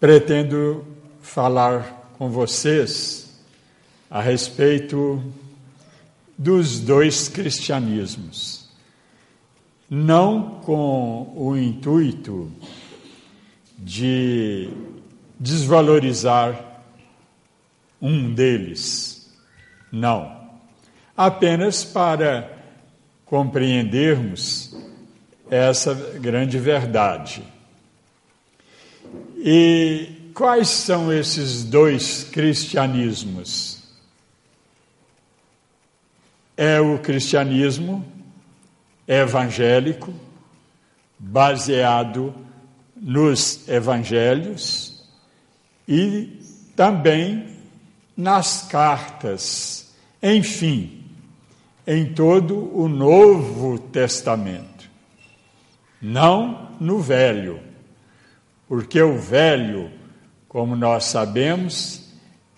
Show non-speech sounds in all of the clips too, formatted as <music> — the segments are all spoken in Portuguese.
pretendo falar com vocês a respeito dos dois cristianismos. Não com o intuito de desvalorizar um deles, não. Apenas para compreendermos essa grande verdade. E quais são esses dois cristianismos? É o cristianismo evangélico, baseado nos evangelhos e também nas cartas, enfim, em todo o Novo Testamento, não no Velho, porque o Velho, como nós sabemos,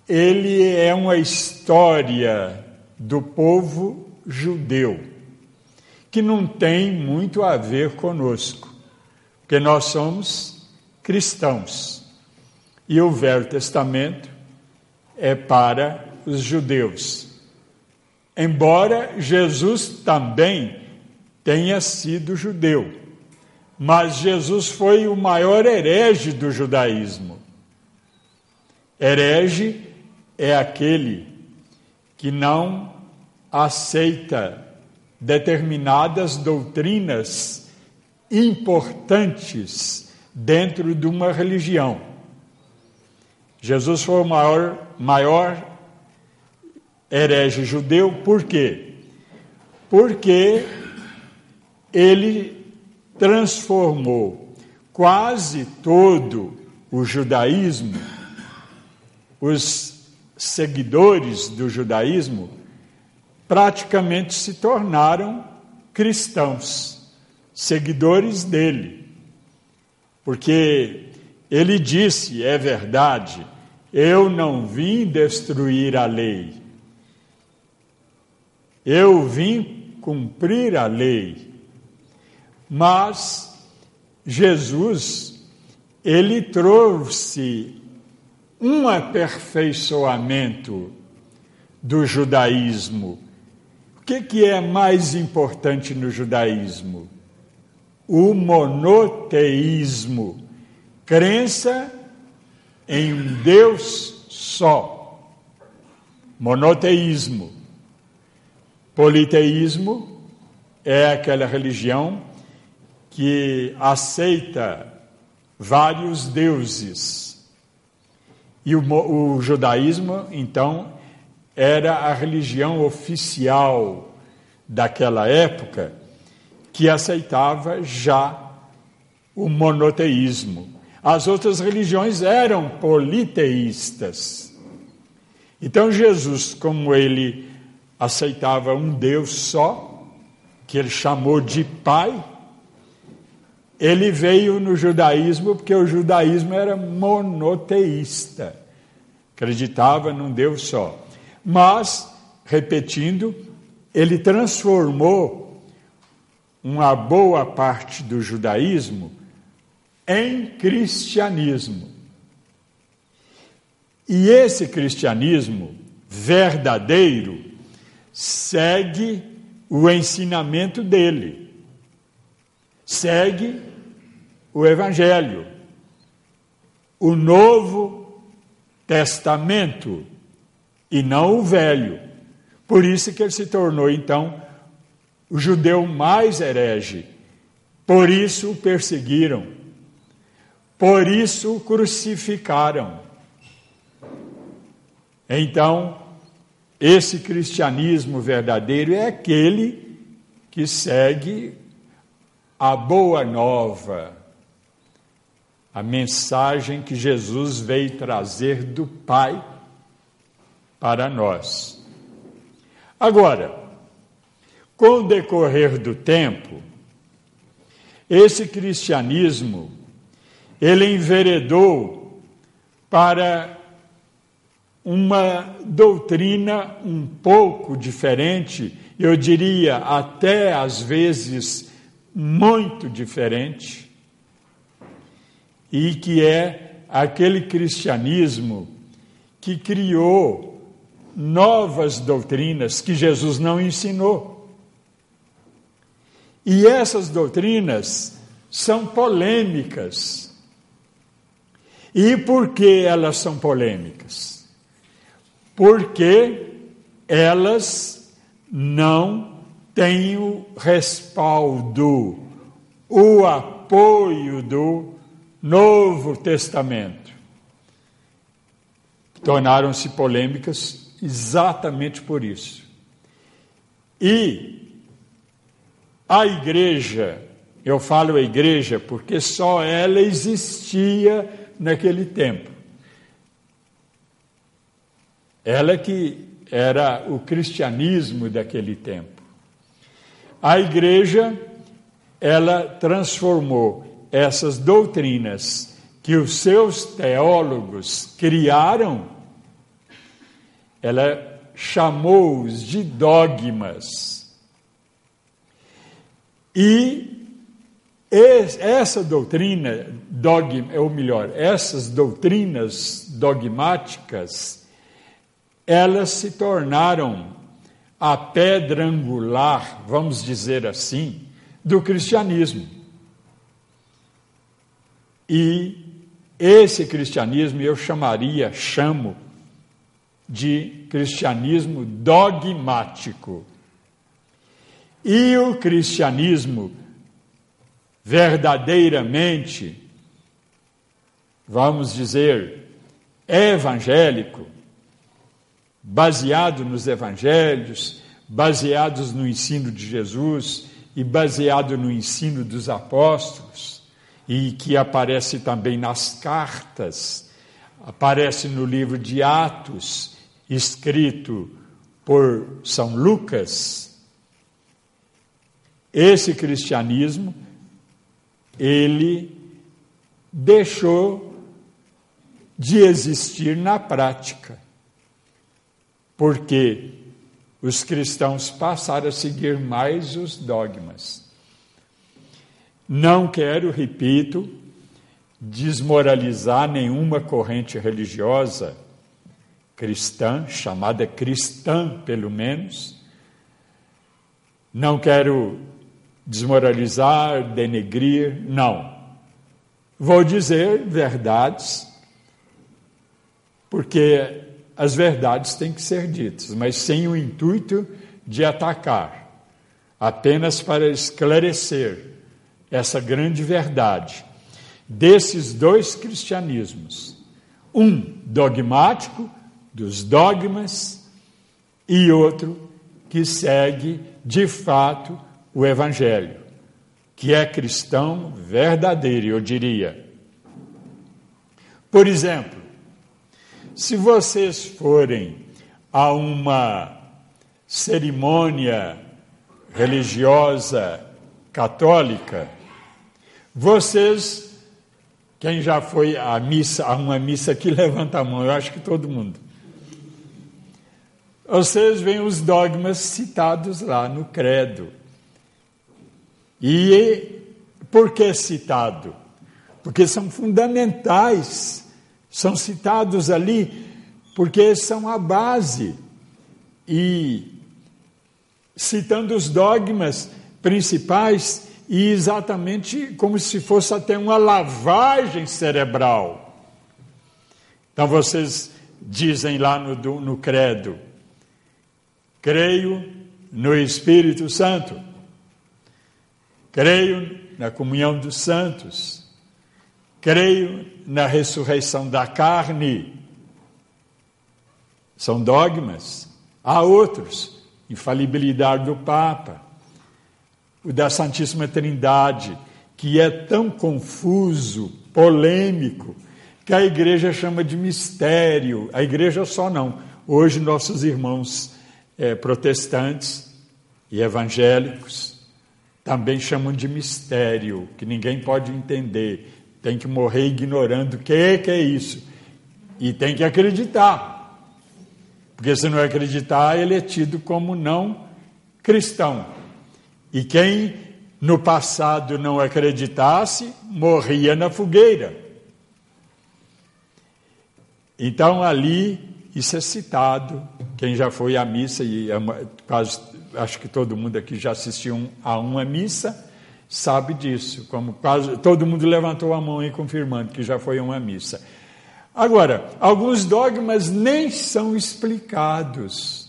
ele é uma história do povo judeu, que não tem muito a ver conosco porque nós somos cristãos. E o Velho Testamento é para os judeus. Embora Jesus também tenha sido judeu, mas Jesus foi o maior herege do judaísmo. Herege é aquele que não aceita determinadas doutrinas importantes dentro de uma religião. Jesus foi o maior, maior herege judeu, por quê? Porque ele transformou quase todo o judaísmo, os seguidores do judaísmo, praticamente se tornaram cristãos seguidores dele. Porque ele disse, é verdade, eu não vim destruir a lei. Eu vim cumprir a lei. Mas Jesus, ele trouxe um aperfeiçoamento do judaísmo. O que, que é mais importante no judaísmo? o monoteísmo, crença em um Deus só. Monoteísmo. Politeísmo é aquela religião que aceita vários deuses. E o, o judaísmo, então, era a religião oficial daquela época que aceitava já o monoteísmo. As outras religiões eram politeístas. Então Jesus, como ele aceitava um Deus só, que ele chamou de Pai, ele veio no judaísmo porque o judaísmo era monoteísta, acreditava num Deus só. Mas, repetindo, ele transformou uma boa parte do judaísmo em cristianismo. E esse cristianismo verdadeiro segue o ensinamento dele, segue o Evangelho, o Novo Testamento e não o Velho. Por isso que ele se tornou então o judeu mais herege. Por isso o perseguiram, por isso o crucificaram. Então, esse cristianismo verdadeiro é aquele que segue a boa nova, a mensagem que Jesus veio trazer do Pai para nós. Agora, com o decorrer do tempo, esse cristianismo ele enveredou para uma doutrina um pouco diferente, eu diria até às vezes muito diferente, e que é aquele cristianismo que criou novas doutrinas que Jesus não ensinou. E essas doutrinas são polêmicas. E por que elas são polêmicas? Porque elas não têm o respaldo, o apoio do Novo Testamento. Tornaram-se polêmicas exatamente por isso. E a igreja, eu falo a igreja porque só ela existia naquele tempo. Ela que era o cristianismo daquele tempo. A igreja, ela transformou essas doutrinas que os seus teólogos criaram, ela chamou-os de dogmas. E essa doutrina, dogma, ou melhor, essas doutrinas dogmáticas, elas se tornaram a pedra angular, vamos dizer assim, do cristianismo. E esse cristianismo eu chamaria, chamo, de cristianismo dogmático. E o cristianismo verdadeiramente, vamos dizer, evangélico, baseado nos evangelhos, baseados no ensino de Jesus e baseado no ensino dos apóstolos, e que aparece também nas cartas, aparece no livro de Atos, escrito por São Lucas. Esse cristianismo, ele deixou de existir na prática, porque os cristãos passaram a seguir mais os dogmas. Não quero, repito, desmoralizar nenhuma corrente religiosa cristã, chamada cristã, pelo menos. Não quero desmoralizar, denegrir, não. Vou dizer verdades, porque as verdades têm que ser ditas, mas sem o intuito de atacar, apenas para esclarecer essa grande verdade desses dois cristianismos: um dogmático, dos dogmas, e outro que segue de fato o Evangelho, que é cristão verdadeiro, eu diria. Por exemplo, se vocês forem a uma cerimônia religiosa católica, vocês, quem já foi à missa, a uma missa aqui, levanta a mão, eu acho que todo mundo. Vocês veem os dogmas citados lá no credo. E por que citado? Porque são fundamentais, são citados ali porque são a base. E citando os dogmas principais, e exatamente como se fosse até uma lavagem cerebral. Então vocês dizem lá no, no credo: creio no Espírito Santo, creio na comunhão dos santos, creio na ressurreição da carne. São dogmas. Há outros, infalibilidade do Papa o da Santíssima Trindade, que é tão confuso, polêmico, que a igreja chama de mistério. A igreja só não. Hoje, nossos irmãos é, protestantes e evangélicos também chamam de mistério, que ninguém pode entender. Tem que morrer ignorando o que, que é isso. E tem que acreditar. Porque se não acreditar, ele é tido como não cristão. E quem no passado não acreditasse, morria na fogueira. Então ali isso é citado. Quem já foi à missa e é quase acho que todo mundo aqui já assistiu a uma missa sabe disso. Como quase todo mundo levantou a mão aí confirmando que já foi a uma missa. Agora, alguns dogmas nem são explicados,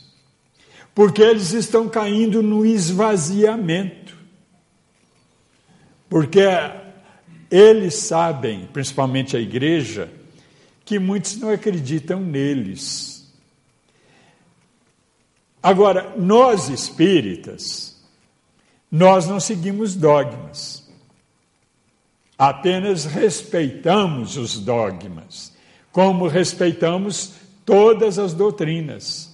porque eles estão caindo no esvaziamento. Porque eles sabem, principalmente a igreja, que muitos não acreditam neles. Agora, nós espíritas, nós não seguimos dogmas, apenas respeitamos os dogmas, como respeitamos todas as doutrinas,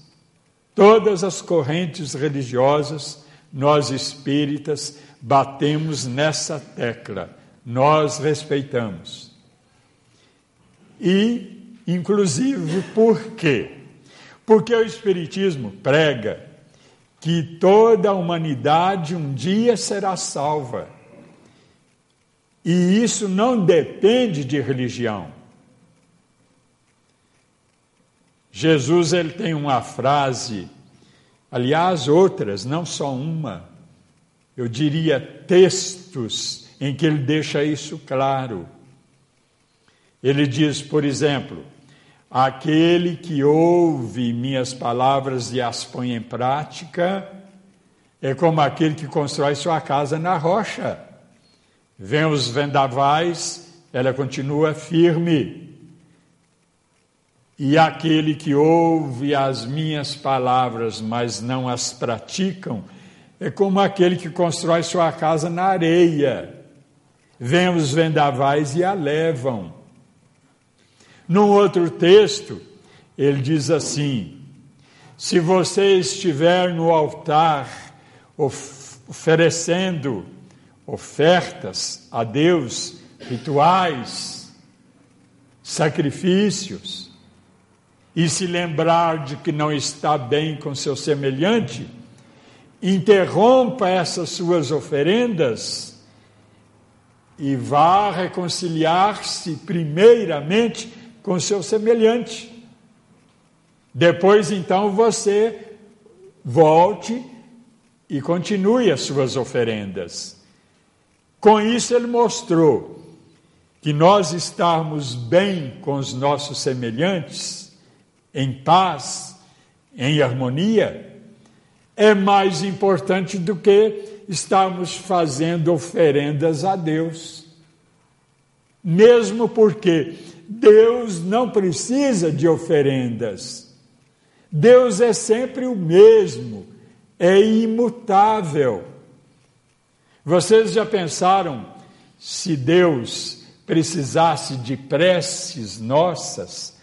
todas as correntes religiosas, nós espíritas batemos nessa tecla, nós respeitamos. E, inclusive, por quê? Porque o Espiritismo prega que toda a humanidade um dia será salva. E isso não depende de religião. Jesus ele tem uma frase, aliás, outras, não só uma, eu diria textos em que ele deixa isso claro. Ele diz, por exemplo, Aquele que ouve minhas palavras e as põe em prática é como aquele que constrói sua casa na rocha. Vem os vendavais, ela continua firme. E aquele que ouve as minhas palavras, mas não as praticam, é como aquele que constrói sua casa na areia. Vem os vendavais e a levam. Num outro texto, ele diz assim: se você estiver no altar oferecendo ofertas a Deus, rituais, sacrifícios, e se lembrar de que não está bem com seu semelhante, interrompa essas suas oferendas e vá reconciliar-se primeiramente com seu semelhante. Depois, então, você volte e continue as suas oferendas. Com isso, ele mostrou que nós estarmos bem com os nossos semelhantes, em paz, em harmonia, é mais importante do que estarmos fazendo oferendas a Deus. Mesmo porque Deus não precisa de oferendas. Deus é sempre o mesmo, é imutável. Vocês já pensaram se Deus precisasse de preces nossas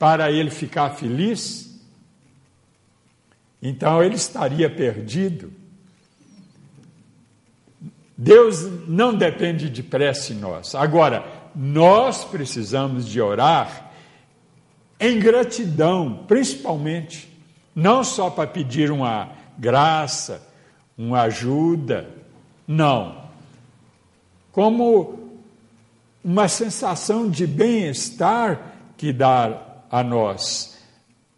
para ele ficar feliz? Então ele estaria perdido. Deus não depende de prece nossa. Agora, nós precisamos de orar em gratidão, principalmente, não só para pedir uma graça, uma ajuda, não. Como uma sensação de bem-estar que dá a nós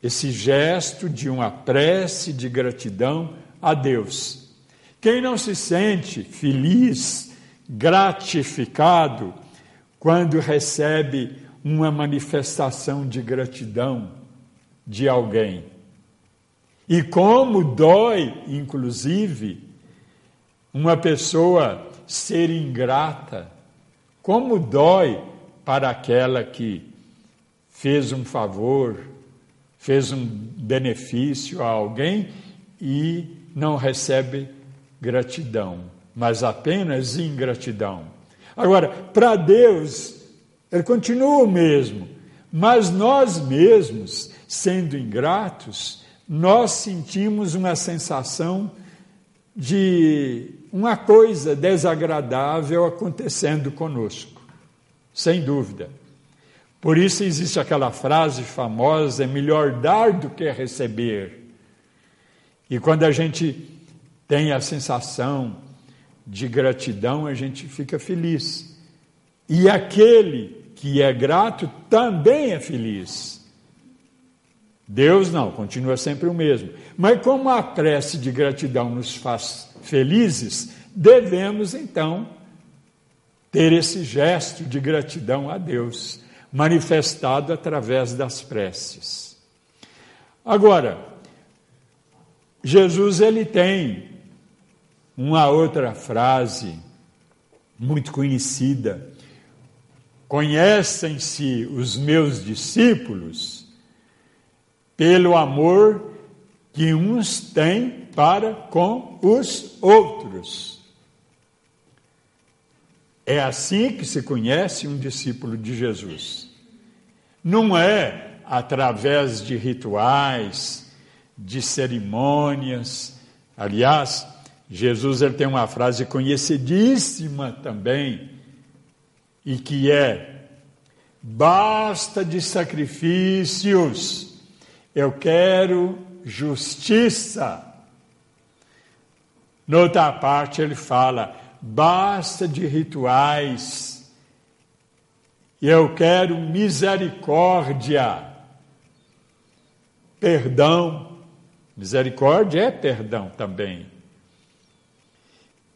esse gesto de uma prece de gratidão a Deus. Quem não se sente feliz, gratificado quando recebe uma manifestação de gratidão de alguém. E como dói, inclusive, uma pessoa ser ingrata, como dói para aquela que fez um favor, fez um benefício a alguém e não recebe gratidão, mas apenas ingratidão. Agora, para Deus, ele continua o mesmo, mas nós mesmos, sendo ingratos, nós sentimos uma sensação de uma coisa desagradável acontecendo conosco, sem dúvida. Por isso existe aquela frase famosa: é melhor dar do que receber. E quando a gente tem a sensação de gratidão, a gente fica feliz. E aquele que é grato também é feliz. Deus não, continua sempre o mesmo. Mas como a prece de gratidão nos faz felizes, devemos então ter esse gesto de gratidão a Deus, manifestado através das preces. Agora, Jesus ele tem uma outra frase muito conhecida. Conhecem-se os meus discípulos pelo amor que uns têm para com os outros. É assim que se conhece um discípulo de Jesus. Não é através de rituais, de cerimônias. Aliás, Jesus ele tem uma frase conhecidíssima também, e que é: basta de sacrifícios, eu quero justiça. Noutra parte ele fala: basta de rituais, eu quero misericórdia, perdão. Misericórdia é perdão também.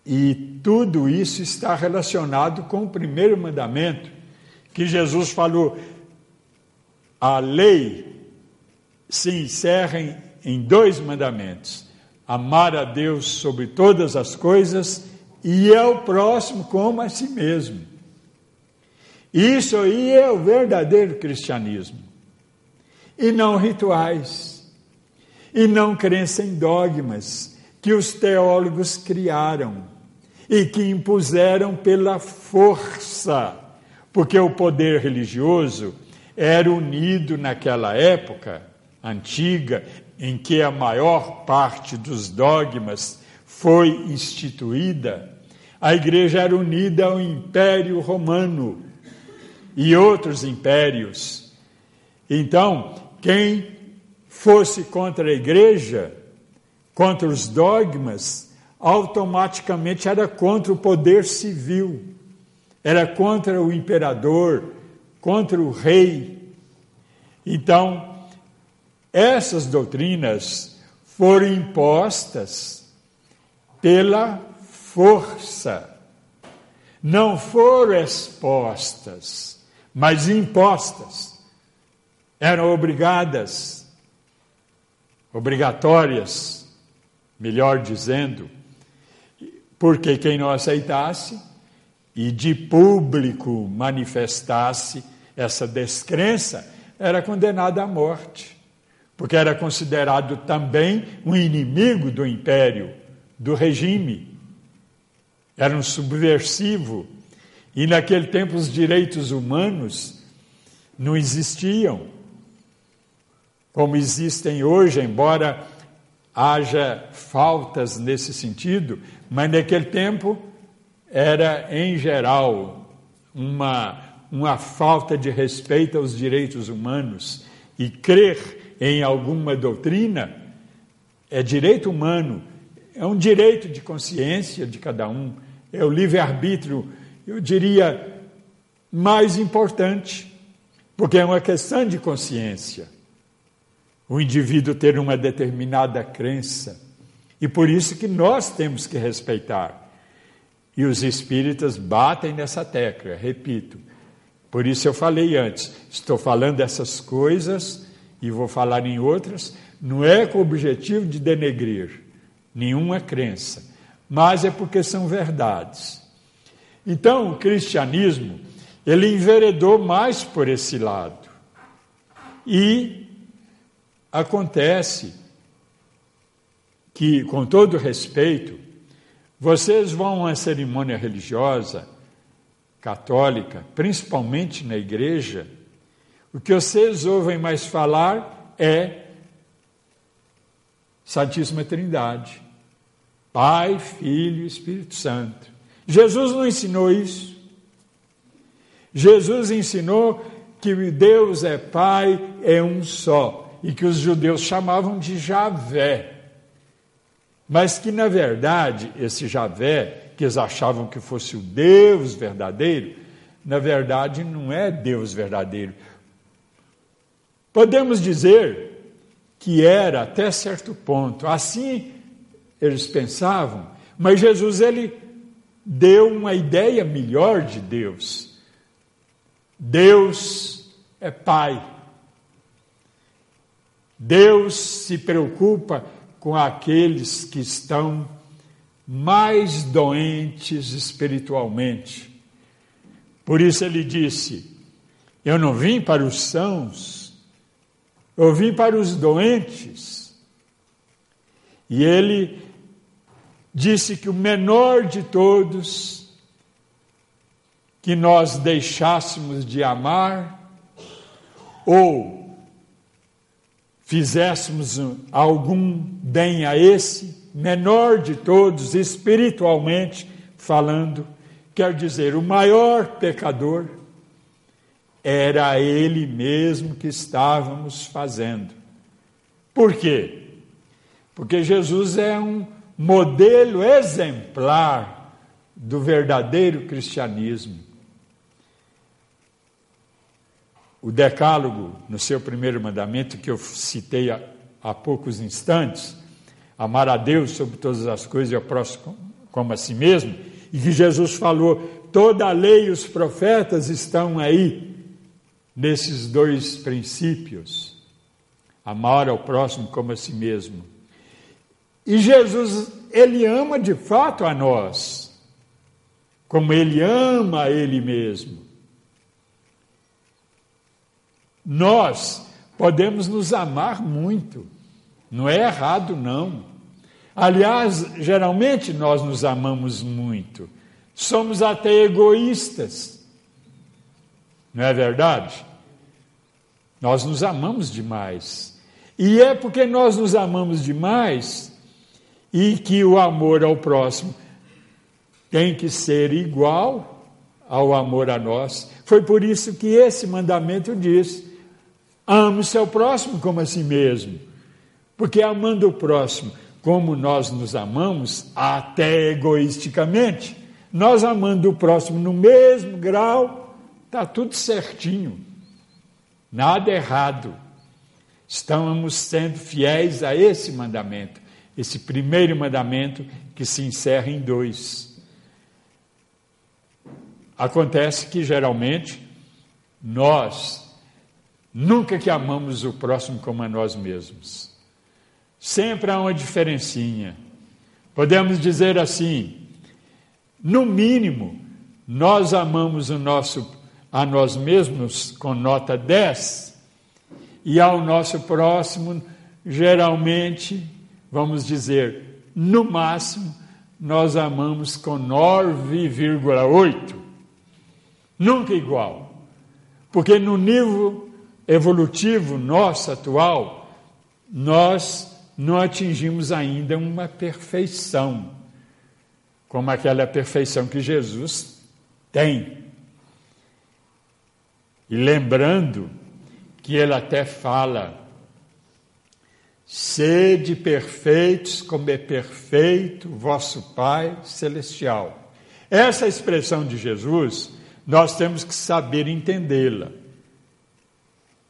E tudo isso está relacionado com o primeiro mandamento, que Jesus falou: a lei se encerra em, em dois mandamentos: amar a Deus sobre todas as coisas e ao próximo como a si mesmo. Isso aí é o verdadeiro cristianismo. E não rituais. E não crença em dogmas que os teólogos criaram e que impuseram pela força, porque o poder religioso era unido naquela época antiga em que a maior parte dos dogmas foi instituída, a igreja era unida ao Império Romano e outros impérios. Então, quem fosse contra a igreja, contra os dogmas, automaticamente era contra o poder civil, era contra o imperador, contra o rei. Então, essas doutrinas foram impostas pela força, não foram expostas, mas impostas. Eram obrigadas, obrigatórias, melhor dizendo, porque quem não aceitasse e de público manifestasse essa descrença era condenado à morte, porque era considerado também um inimigo do império, do regime. Era um subversivo. E naquele tempo os direitos humanos não existiam como existem hoje, embora haja faltas nesse sentido, mas naquele tempo era, em geral, uma, uma falta de respeito aos direitos humanos. E crer em alguma doutrina é direito humano, é um direito de consciência de cada um, é o livre-arbítrio, eu diria, mais importante, porque é uma questão de consciência o indivíduo ter uma determinada crença. E por isso que nós temos que respeitar. E os espíritas batem nessa tecla, repito. Por isso eu falei antes, estou falando dessas coisas e vou falar em outras, não é com o objetivo de denegrir nenhuma crença, mas é porque são verdades. Então, o cristianismo, ele enveredou mais por esse lado. E Acontece que, com todo respeito, vocês vão a uma cerimônia religiosa católica, principalmente na igreja, o que vocês ouvem mais falar é Santíssima Trindade, Pai, Filho e Espírito Santo. Jesus não ensinou isso. Jesus ensinou que Deus é Pai, é um só e que os judeus chamavam de Javé. Mas que, na verdade, esse Javé, que eles achavam que fosse o Deus verdadeiro, na verdade não é Deus verdadeiro. Podemos dizer que era até certo ponto. Assim eles pensavam, mas Jesus ele deu uma ideia melhor de Deus. Deus é Pai. Deus se preocupa com aqueles que estão mais doentes espiritualmente. Por isso ele disse: Eu não vim para os sãos, eu vim para os doentes. E ele disse que o menor de todos que nós deixássemos de amar ou fizéssemos algum bem a esse, menor de todos, espiritualmente falando, quer dizer, o maior pecador era ele mesmo que estávamos fazendo. Por quê? Porque Jesus é um modelo exemplar do verdadeiro cristianismo. O Decálogo, no seu primeiro mandamento, que eu citei há, há poucos instantes, amar a Deus sobre todas as coisas e ao próximo como a si mesmo, e que Jesus falou, toda a lei e os profetas estão aí, nesses dois princípios, amar ao próximo como a si mesmo. E Jesus, ele ama de fato a nós, como ele ama a ele mesmo. Nós podemos nos amar muito, não é errado, não. Aliás, geralmente nós nos amamos muito. Somos até egoístas. Não é verdade? Nós nos amamos demais. E é porque nós nos amamos demais e que o amor ao próximo tem que ser igual ao amor a nós. Foi por isso que esse mandamento diz: ame seu próximo como a si mesmo. Porque amando o próximo como nós nos amamos, até egoisticamente, nós amando o próximo no mesmo grau, está tudo certinho, nada errado. Estamos sendo fiéis a esse mandamento, esse primeiro mandamento que se encerra em dois. Acontece que geralmente nós Nunca que amamos o próximo como a nós mesmos. Sempre há uma diferencinha. Podemos dizer assim: no mínimo, nós amamos o nosso a nós mesmos com nota 10 e ao nosso próximo, geralmente, vamos dizer, no máximo, nós amamos com 9,8. Nunca igual. Porque no nível evolutivo nosso atual, nós não atingimos ainda uma perfeição, como aquela perfeição que Jesus tem. E lembrando que ele até fala: sede perfeitos, como é perfeito vosso Pai celestial. Essa expressão de Jesus, nós temos que saber entendê-la.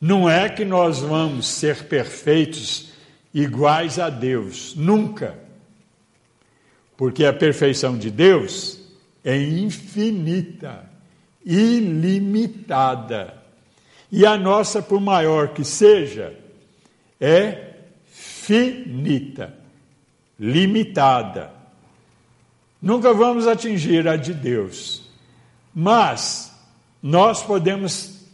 Não é que nós vamos ser perfeitos iguais a Deus, nunca. Porque a perfeição de Deus é infinita, ilimitada. E a nossa, por maior que seja, é finita, limitada. Nunca vamos atingir a de Deus, mas nós podemos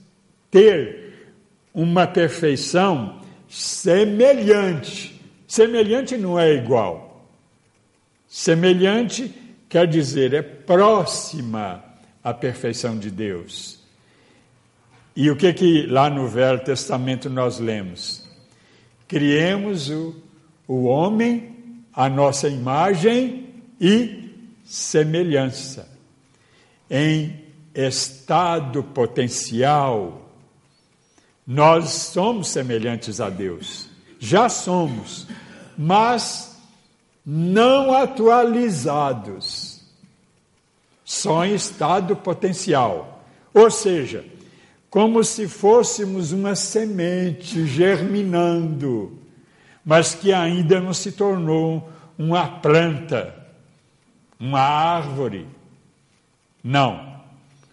ter uma perfeição semelhante. Semelhante não é igual. Semelhante quer dizer é próxima à perfeição de Deus. E o que que lá no Velho Testamento nós lemos? Criemos o, o homem a nossa imagem e semelhança, em estado potencial nós somos semelhantes a Deus, já somos, mas não atualizados, só em estado potencial. Ou seja, como se fôssemos uma semente germinando, mas que ainda não se tornou uma planta, uma árvore. Não,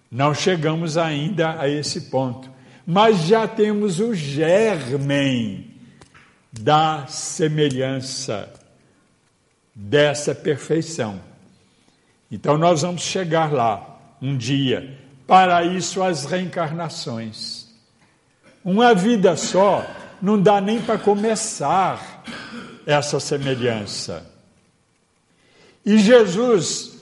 não chegamos ainda a esse ponto, mas já temos o germen da semelhança, dessa perfeição. Então nós vamos chegar lá um dia. Para isso, as reencarnações. Uma vida só não dá nem para começar essa semelhança. E Jesus,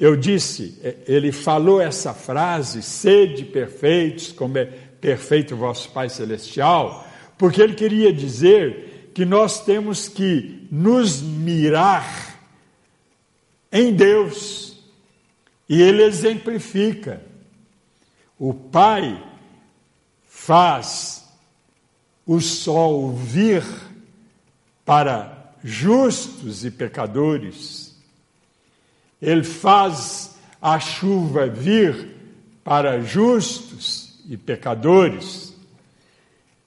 eu disse, ele falou essa frase, sede perfeitos, como é perfeito vosso Pai Celestial, porque ele queria dizer que nós temos que nos mirar em Deus. E ele exemplifica. O Pai faz o sol vir para justos e pecadores. Ele faz a chuva vir para justos e pecadores.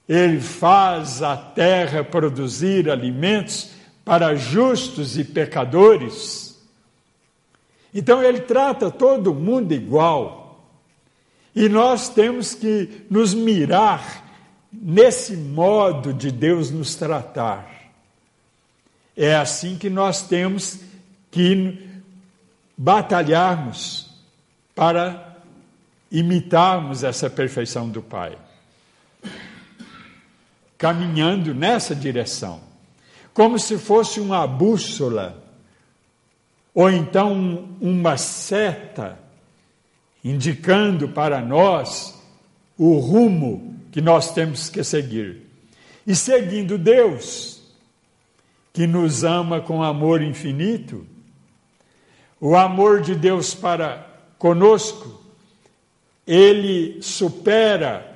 Ele faz a terra produzir alimentos para justos e pecadores. Então ele trata todo mundo igual. E nós temos que nos mirar nesse modo de Deus nos tratar. É assim que nós temos que batalharmos para imitarmos essa perfeição do Pai. Caminhando nessa direção, como se fosse uma bússola, ou então uma seta, indicando para nós o rumo que nós temos que seguir. E seguindo Deus, que nos ama com amor infinito, o amor de Deus para conosco, ele supera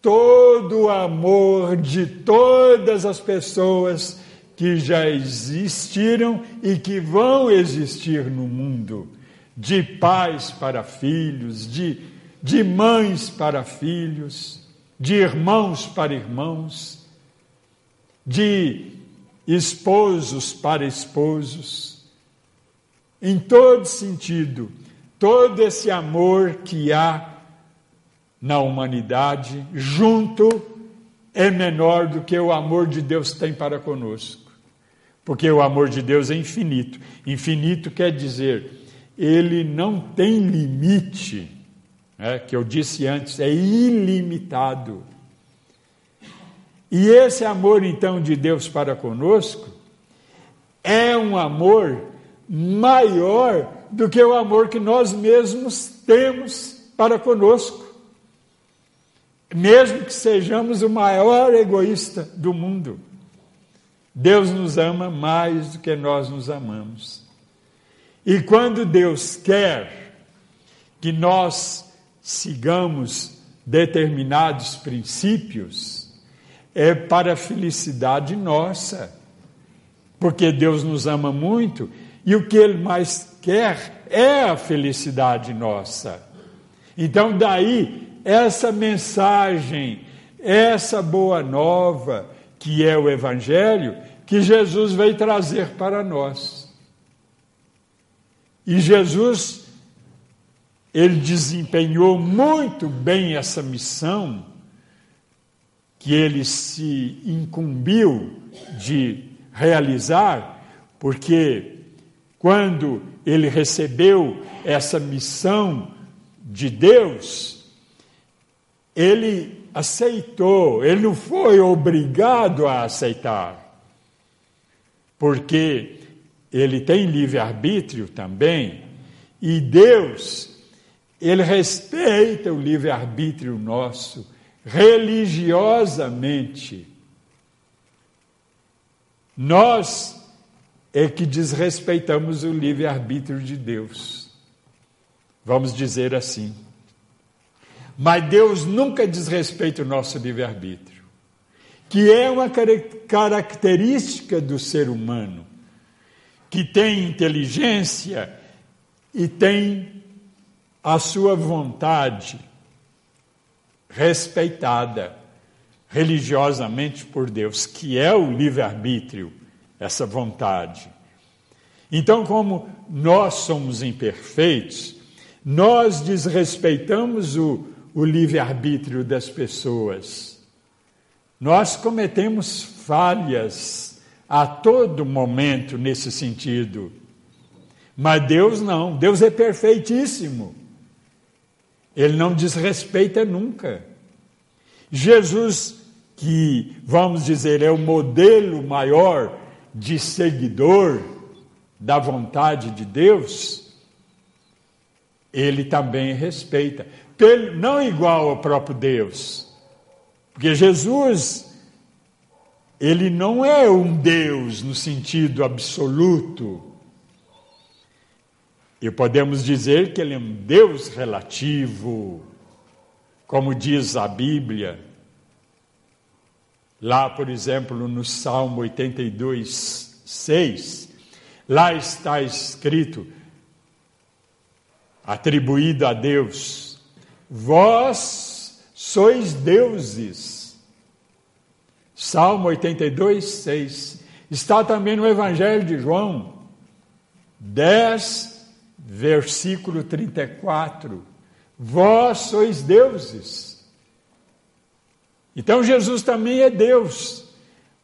todo o amor de todas as pessoas que já existiram e que vão existir no mundo, de pais para filhos, de, de mães para filhos, de irmãos para irmãos, de esposos para esposos. Em todo sentido, todo esse amor que há na humanidade, junto, é menor do que o amor de Deus tem para conosco. Porque o amor de Deus é infinito. Infinito quer dizer, ele não tem limite, né, que eu disse antes, é ilimitado. E esse amor, então, de Deus para conosco é um amor maior do que o amor que nós mesmos temos para conosco. Mesmo que sejamos o maior egoísta do mundo, Deus nos ama mais do que nós nos amamos. E quando Deus quer que nós sigamos determinados princípios, é para a felicidade nossa. Porque Deus nos ama muito e o que Ele mais quer é a felicidade nossa. Então, daí, essa mensagem, essa boa nova, que é o Evangelho, que Jesus veio trazer para nós. E Jesus, ele desempenhou muito bem essa missão que ele se incumbiu de realizar, porque quando ele recebeu essa missão de Deus, ele aceitou, ele não foi obrigado a aceitar, porque ele tem livre-arbítrio também, e Deus, ele respeita o livre-arbítrio nosso religiosamente. Nós é que desrespeitamos o livre-arbítrio de Deus. Vamos dizer assim. Mas Deus nunca desrespeita o nosso livre-arbítrio, que é uma característica do ser humano, que tem inteligência e tem a sua vontade respeitada, religiosamente por Deus, que é o livre-arbítrio, essa vontade. Então, como nós somos imperfeitos, nós desrespeitamos o, o livre-arbítrio das pessoas. Nós cometemos falhas a todo momento nesse sentido. Mas Deus não, Deus é perfeitíssimo. Ele não desrespeita nunca. Jesus, que vamos dizer é o modelo maior de seguidor da vontade de Deus, ele também respeita, não igual ao próprio Deus, porque Jesus, ele não é um Deus no sentido absoluto, e podemos dizer que ele é um Deus relativo, como diz a Bíblia. Lá, por exemplo, no Salmo 82, 6, lá está escrito, atribuído a Deus: Vós sois deuses. Salmo 82, 6. Está também no Evangelho de João 10, versículo 34. Vós sois deuses. Então Jesus também é Deus,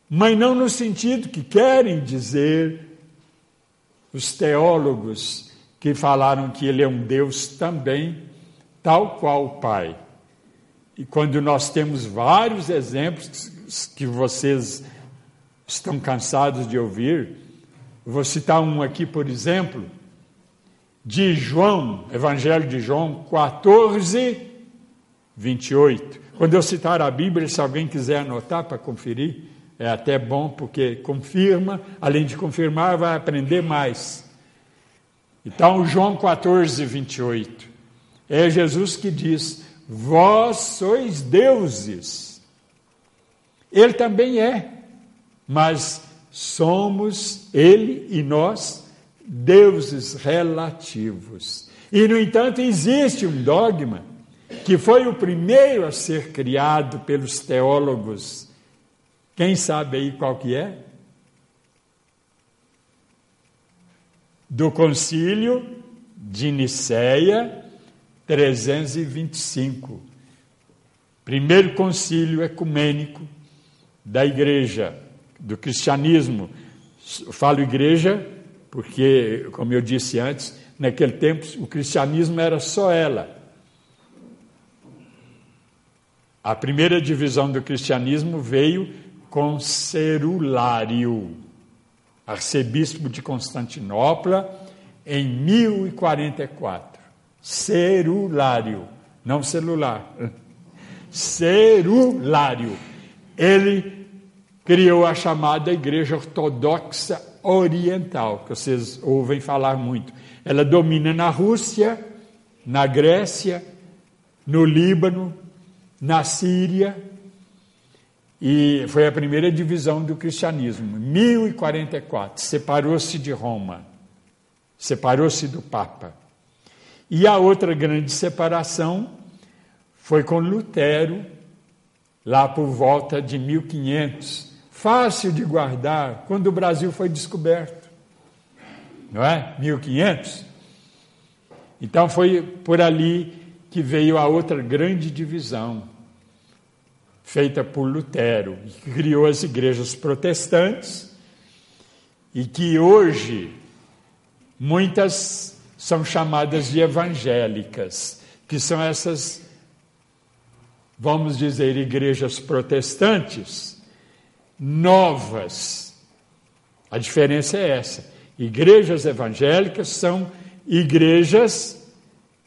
mas não no sentido que querem dizer os teólogos que falaram que ele é um Deus também, tal qual o Pai. E quando nós temos vários exemplos que vocês estão cansados de ouvir, vou citar um aqui, por exemplo, de João, Evangelho de João 14, 28. Quando eu citar a Bíblia, se alguém quiser anotar para conferir, é até bom, porque confirma, além de confirmar, vai aprender mais. Então, João 14, 28. É Jesus que diz: Vós sois deuses. Ele também é, mas somos, ele e nós, deuses relativos. E, no entanto, existe um dogma que foi o primeiro a ser criado pelos teólogos. Quem sabe aí qual que é? Do concílio de Nicéia 325. Primeiro concílio ecumênico da igreja, do cristianismo. Eu falo igreja porque, como eu disse antes, naquele tempo o cristianismo era só ela. A primeira divisão do cristianismo veio com Cerulário, arcebispo de Constantinopla, em 1044. Cerulário, não celular. <laughs> Cerulário. Ele criou a chamada Igreja Ortodoxa oriental, que vocês ouvem falar muito. Ela domina na Rússia, na Grécia, no Líbano, na Síria, e foi a primeira divisão do cristianismo, 1044. Separou-se de Roma, separou-se do Papa. E a outra grande separação foi com Lutero, lá por volta de 1500 fácil de guardar quando o Brasil foi descoberto. Não é? 1500. Então foi por ali que veio a outra grande divisão, feita por Lutero, que criou as igrejas protestantes e que hoje muitas são chamadas de evangélicas, que são essas, vamos dizer, igrejas protestantes novas. A diferença é essa. Igrejas evangélicas são igrejas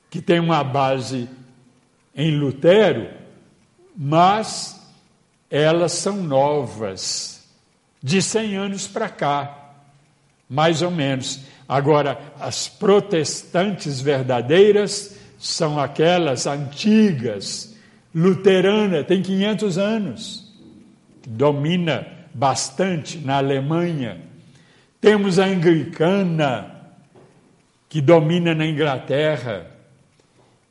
que têm uma base em Lutero, mas elas são novas, de 100 anos para cá, mais ou menos. Agora, as protestantes verdadeiras são aquelas antigas, luterana, tem 500 anos domina bastante na Alemanha. Temos a anglicana, que domina na Inglaterra.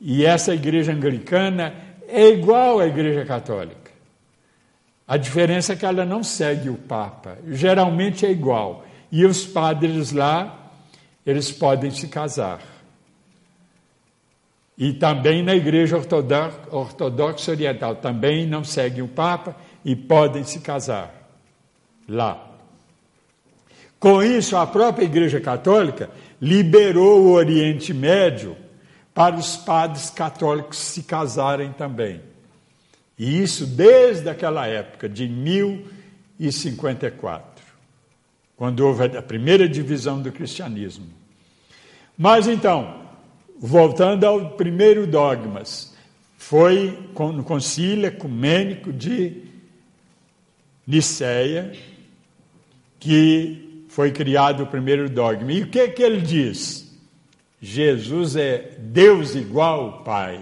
E essa igreja anglicana é igual à igreja católica. A diferença é que ela não segue o Papa. Geralmente é igual. E os padres lá, eles podem se casar. E também na Igreja Ortodoxa Oriental, também não seguem o Papa e podem se casar lá. Com isso, a própria Igreja Católica liberou o Oriente Médio para os padres católicos se casarem também. E isso desde aquela época, de 1054, quando houve a primeira divisão do cristianismo. Mas então, voltando ao primeiro dogma, foi no concílio ecumênico de Niceia que foi criado o primeiro dogma. E o que, que ele diz? Jesus é Deus igual ao Pai.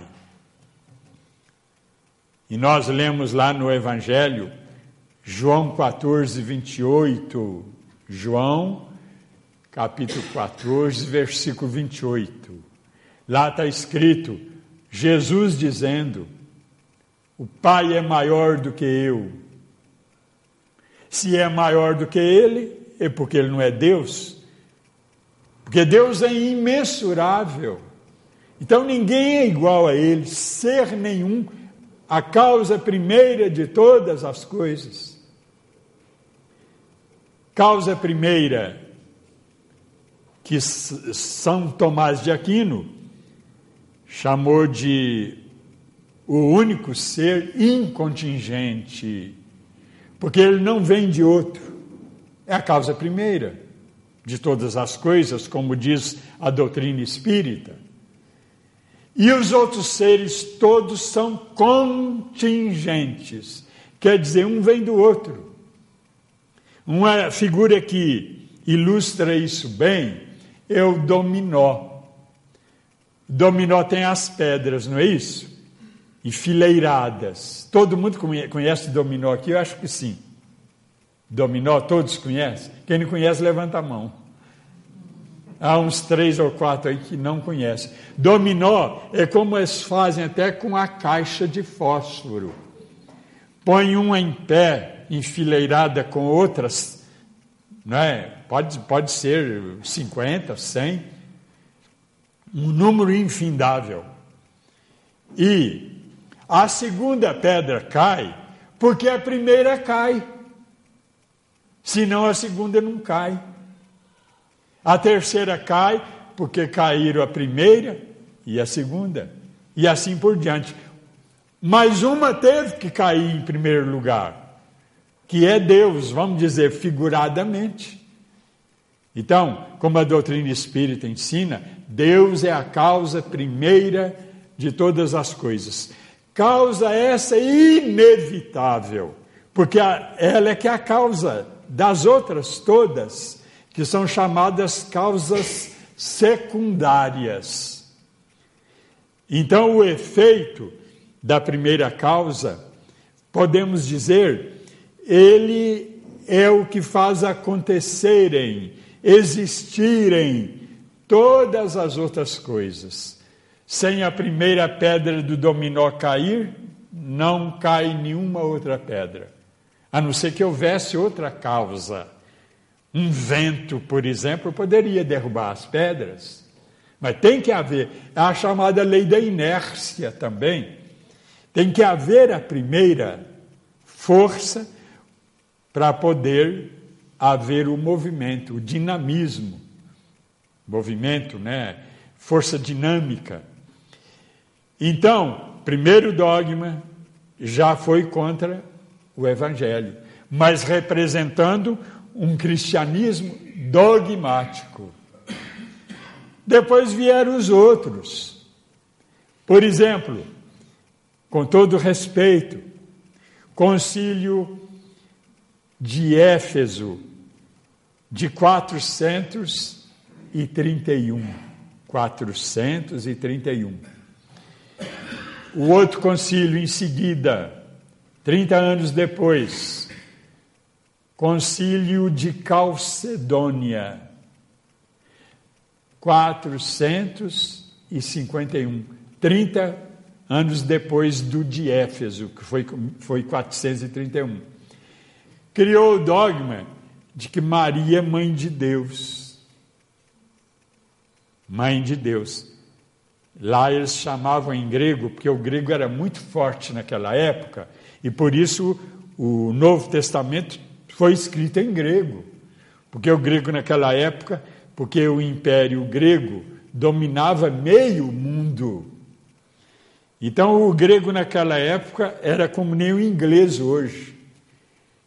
E nós lemos lá no Evangelho, João 14, 28. João, capítulo 14, versículo 28. Lá está escrito: Jesus dizendo: O Pai é maior do que eu. Se é maior do que ele, é porque ele não é Deus. Porque Deus é imensurável. Então ninguém é igual a ele, ser nenhum, a causa primeira de todas as coisas. Causa primeira que São Tomás de Aquino chamou de o único ser incontingente, porque ele não vem de outro. É a causa primeira de todas as coisas, como diz a doutrina espírita. E os outros seres todos são contingentes, quer dizer, um vem do outro. Uma figura que ilustra isso bem é o dominó. Dominó tem as pedras, não é isso? Enfileiradas. Todo mundo conhece dominó aqui? Eu acho que sim. Dominó, todos conhecem? Quem não conhece, levanta a mão. Há uns três ou quatro aí que não conhecem. Dominó é como eles fazem até com a caixa de fósforo. Põe uma em pé, enfileirada com outras, né? pode, pode ser 50, 100, um número infindável. E a segunda pedra cai porque a primeira cai senão a segunda não cai. A terceira cai porque caíram a primeira e a segunda, e assim por diante. Mas uma teve que cair em primeiro lugar, que é Deus, vamos dizer figuradamente. Então, como a doutrina espírita ensina, Deus é a causa primeira de todas as coisas. Causa essa inevitável, porque ela é que é a causa das outras todas, que são chamadas causas secundárias. Então, o efeito da primeira causa, podemos dizer, ele é o que faz acontecerem, existirem todas as outras coisas. Sem a primeira pedra do dominó cair, não cai nenhuma outra pedra a não ser que houvesse outra causa. Um vento, por exemplo, poderia derrubar as pedras, mas tem que haver a chamada lei da inércia também. Tem que haver a primeira força para poder haver o movimento, o dinamismo. Movimento, né? Força dinâmica. Então, primeiro dogma já foi contra o Evangelho, mas representando um cristianismo dogmático. Depois vieram os outros. Por exemplo, com todo respeito, concílio de Éfeso, de 431. 431. O outro concílio em seguida, 30 anos depois, Concílio de Calcedônia, 451, 30 anos depois do de Éfeso, que foi, foi 431. criou o dogma de que Maria é mãe de Deus. Mãe de Deus. Lá eles chamavam em grego, porque o grego era muito forte naquela época, e por isso o Novo Testamento foi escrito em grego. Porque o grego naquela época, porque o império grego dominava meio mundo. Então o grego naquela época era como nem o inglês hoje,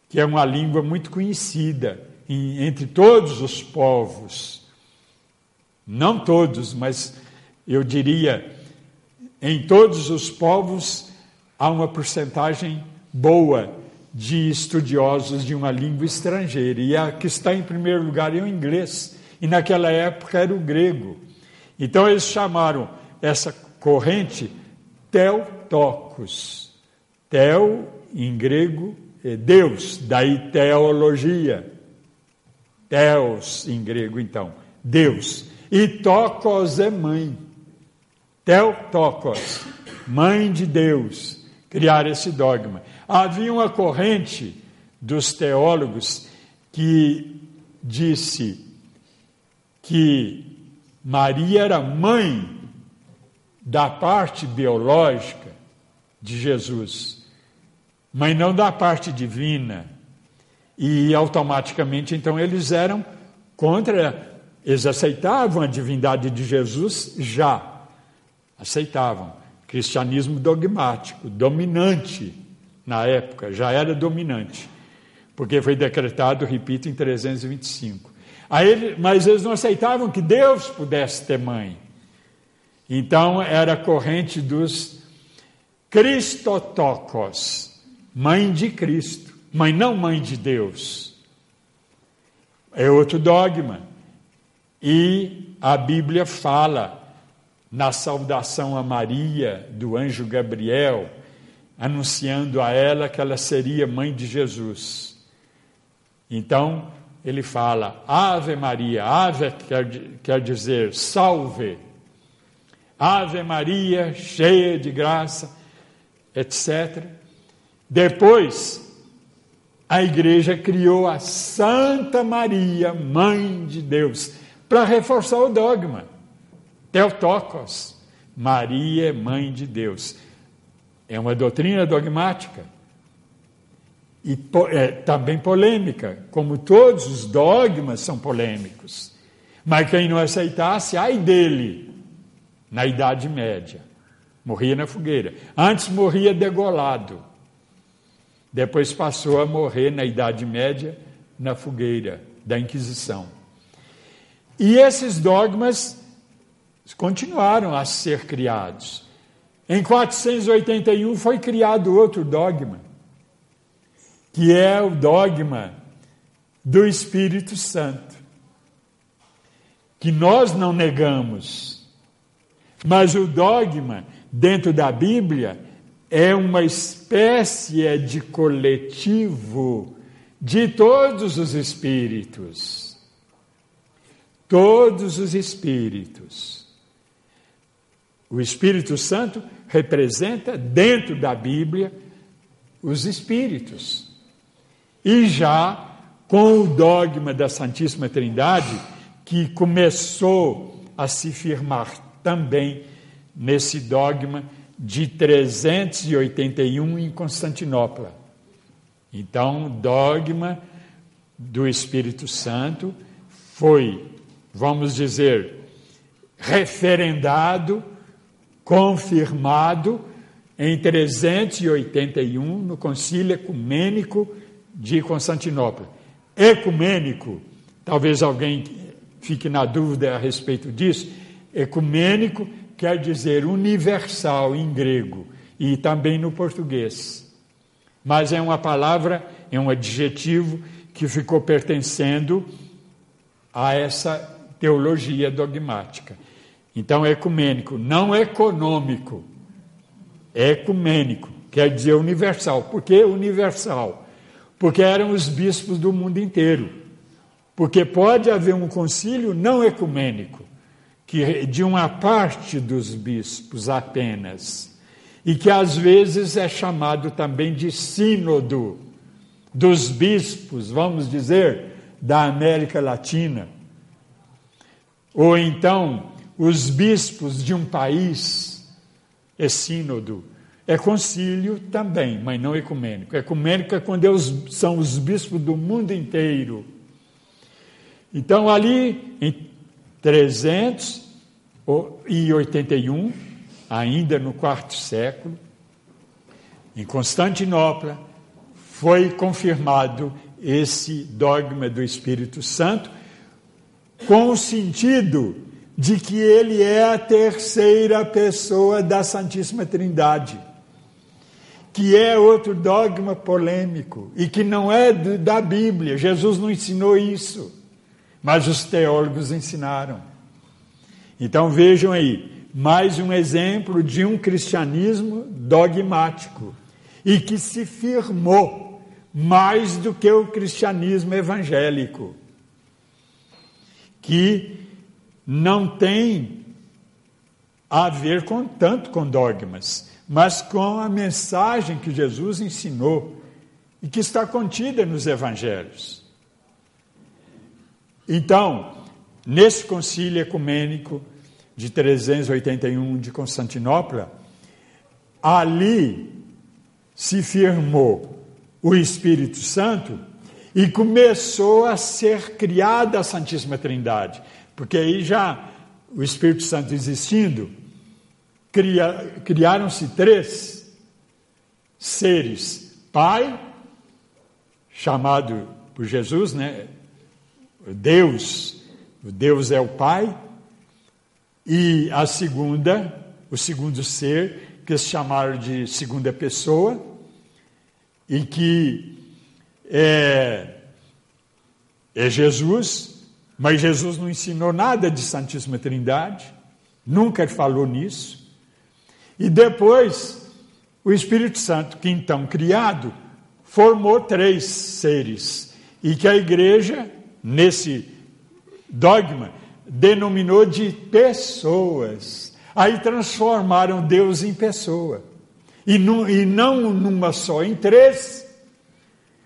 que é uma língua muito conhecida entre todos os povos. Não todos, mas eu diria, em todos os povos há uma porcentagem boa de estudiosos de uma língua estrangeira, e a que está em primeiro lugar é o inglês, e naquela época era o grego. Então eles chamaram essa corrente Theotokos. Theo, em grego, é Deus, daí teologia. Theos, em grego, então, Deus. E Tokos é mãe. Theotokos, mãe de Deus, criar esse dogma. Havia uma corrente dos teólogos que disse que Maria era mãe da parte biológica de Jesus, mas não da parte divina. E automaticamente, então, eles eram contra, eles aceitavam a divindade de Jesus já, aceitavam. Cristianismo dogmático, dominante na época, já era dominante, porque foi decretado, repito, em 325. Aí, mas eles não aceitavam que Deus pudesse ter mãe. Então era a corrente dos Cristotocos, mãe de Cristo, mãe não mãe de Deus. É outro dogma. E a Bíblia fala na saudação a Maria do anjo Gabriel, anunciando a ela que ela seria mãe de Jesus. Então, ele fala: Ave Maria, ave quer, quer dizer salve, Ave Maria, cheia de graça, etc. Depois, a igreja criou a Santa Maria, Mãe de Deus, para reforçar o dogma. Teotocos, Maria, Mãe de Deus. É uma doutrina dogmática e é, também polêmica, como todos os dogmas são polêmicos. Mas quem não aceitasse, ai dele, na Idade Média. Morria na fogueira. Antes morria degolado. Depois passou a morrer na Idade Média na fogueira da Inquisição. E esses dogmas continuaram a ser criados. Em 481 foi criado outro dogma, que é o dogma do Espírito Santo, que nós não negamos, mas o dogma dentro da Bíblia é uma espécie de coletivo de todos os espíritos. Todos os espíritos. O Espírito Santo representa, dentro da Bíblia, os espíritos. E já com o dogma da Santíssima Trindade, que começou a se firmar também nesse dogma de 381 em Constantinopla. Então, dogma do Espírito Santo foi, vamos dizer, referendado confirmado em 381 no Concílio Ecumênico de Constantinopla. Ecumênico, talvez alguém fique na dúvida a respeito disso, ecumênico quer dizer universal em grego e também no português. Mas é uma palavra, é um adjetivo que ficou pertencendo a essa teologia dogmática. Então, ecumênico, não econômico. Ecumênico, quer dizer universal. Por que universal? Porque eram os bispos do mundo inteiro. Porque pode haver um concílio não ecumênico, que de uma parte dos bispos apenas, e que às vezes é chamado também de sínodo. dos bispos, vamos dizer, da América Latina. Ou então, os bispos de um país é sínodo. É concílio também, mas não ecumênico. Ecumênico é quando são os bispos do mundo inteiro. Então, ali, em 381, ainda no quarto século, em Constantinopla, foi confirmado esse dogma do Espírito Santo, com o sentido de que ele é a terceira pessoa da Santíssima Trindade, que é outro dogma polêmico e que não é da Bíblia. Jesus não ensinou isso, mas os teólogos ensinaram. Então vejam aí, mais um exemplo de um cristianismo dogmático e que se firmou mais do que o cristianismo evangélico, que não tem a ver com tanto com dogmas, mas com a mensagem que Jesus ensinou e que está contida nos evangelhos. Então, nesse concílio ecumênico de 381 de Constantinopla, ali se firmou o Espírito Santo e começou a ser criada a Santíssima Trindade. Porque aí já o Espírito Santo existindo, cria, criaram-se três seres: Pai, chamado por Jesus, né? Deus, o Deus é o Pai, e a segunda, o segundo ser, que se chamaram de segunda pessoa, e que é, é Jesus, mas Jesus não ensinou nada de Santíssima Trindade, nunca falou nisso. E depois, o Espírito Santo, que então criado, formou três seres, e que a igreja, nesse dogma, denominou de pessoas. Aí transformaram Deus em pessoa. E, não numa só, em três.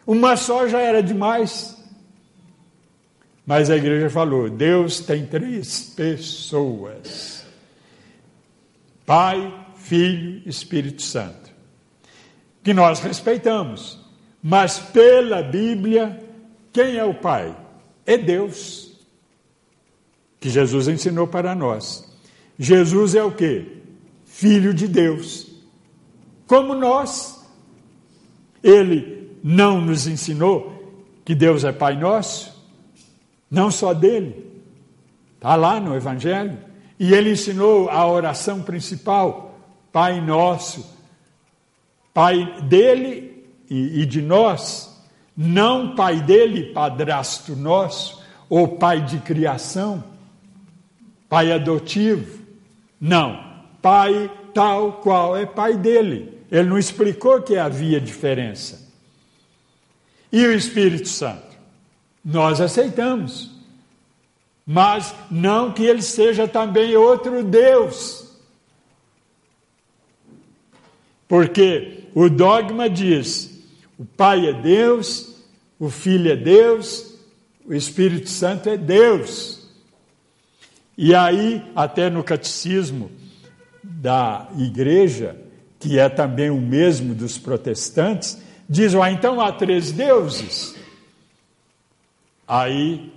Uma só já era demais. Mas a igreja falou: Deus tem três pessoas: Pai, Filho e Espírito Santo. Que nós respeitamos. Mas pela Bíblia, quem é o Pai? É Deus. Que Jesus ensinou para nós. Jesus é o que? Filho de Deus como nós. Ele não nos ensinou que Deus é Pai nosso, não só dele, está lá no Evangelho. E ele ensinou a oração principal, Pai nosso, Pai dele e, e de nós, não Pai dele, padrasto nosso, ou Pai de criação, Pai adotivo. Não, Pai tal qual é Pai dele. Ele não explicou que havia diferença. E o Espírito Santo? Nós aceitamos. Mas não que ele seja também outro Deus. Porque o dogma diz: o Pai é Deus, o Filho é Deus, o Espírito Santo é Deus. E aí, até no catecismo da igreja, que é também o mesmo dos protestantes, diz: ah, então há três deuses. Aí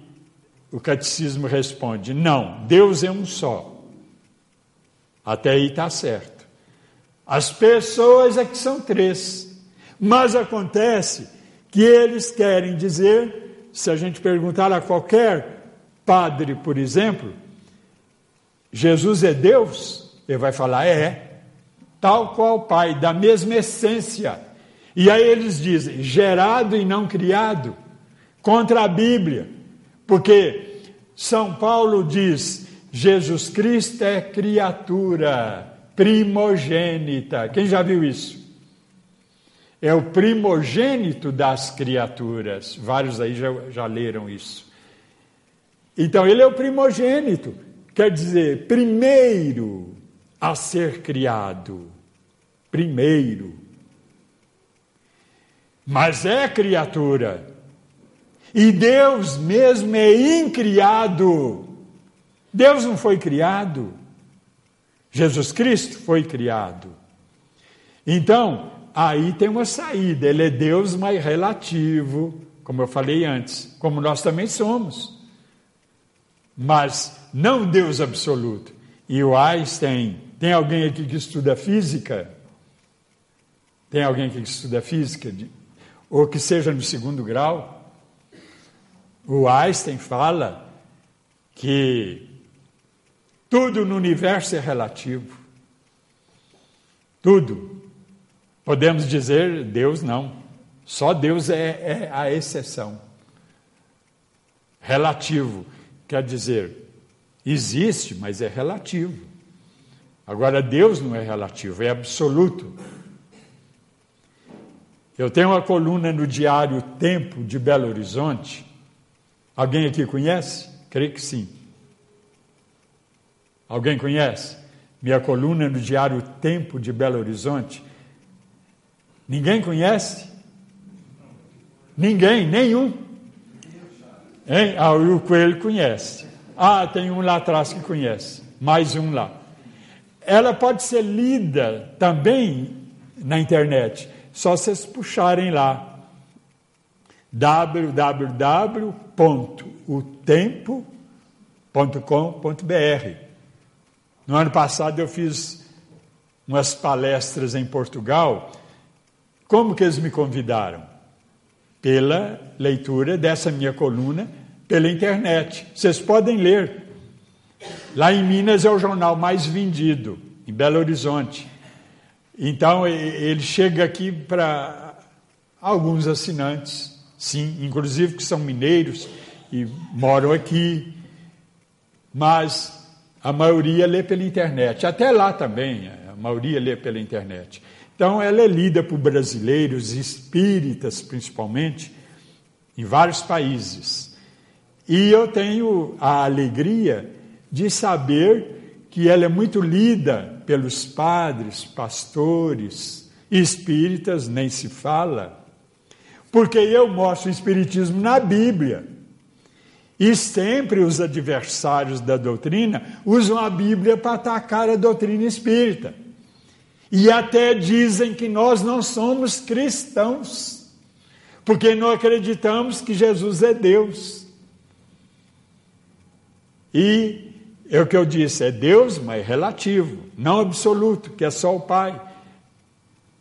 o catecismo responde: não, Deus é um só. Até aí está certo. As pessoas é que são três. Mas acontece que eles querem dizer, se a gente perguntar a qualquer padre, por exemplo, Jesus é Deus? Ele vai falar: é tal qual o Pai, da mesma essência. E aí eles dizem, gerado e não criado, contra a Bíblia, porque São Paulo diz, Jesus Cristo é criatura primogênita. Quem já viu isso? É o primogênito das criaturas. Vários aí já, já leram isso. Então, ele é o primogênito, quer dizer, primeiro a ser criado. Primeiro. mas é criatura. E Deus mesmo é incriado. Deus não foi criado. Jesus Cristo foi criado. Então, aí tem uma saída. Ele é Deus, mas relativo, como eu falei antes, como nós também somos. Mas não Deus absoluto. E o Einstein, tem alguém aqui que estuda física? Tem alguém aqui que estuda física? Ou que seja no segundo grau? O Einstein fala que tudo no universo é relativo. Tudo. Podemos dizer Deus não. Só Deus é, é a exceção. Relativo quer dizer, existe, mas é relativo. Agora, Deus não é relativo, é absoluto. Eu tenho uma coluna no diário Tempo de Belo Horizonte. Alguém aqui conhece? Creio que sim. Alguém conhece? Minha coluna no Diário Tempo de Belo Horizonte. Ninguém conhece? Ninguém, nenhum. Hein? Ah, o Coelho conhece. Ah, tem um lá atrás que conhece. Mais um lá. Ela pode ser lida também na internet. Só vocês puxarem lá. www.otempo.com.br no ano passado eu fiz umas palestras em Portugal. Como que eles me convidaram? Pela leitura dessa minha coluna pela internet. Vocês podem ler. Lá em Minas é o jornal mais vendido, em Belo Horizonte. Então ele chega aqui para alguns assinantes, sim, inclusive que são mineiros e moram aqui. Mas a maioria lê pela internet, até lá também, a maioria lê pela internet. Então, ela é lida por brasileiros, espíritas principalmente, em vários países. E eu tenho a alegria de saber que ela é muito lida pelos padres, pastores, espíritas, nem se fala, porque eu mostro o Espiritismo na Bíblia. E sempre os adversários da doutrina usam a Bíblia para atacar a doutrina espírita. E até dizem que nós não somos cristãos, porque não acreditamos que Jesus é Deus. E é o que eu disse, é Deus, mas relativo, não absoluto, que é só o Pai.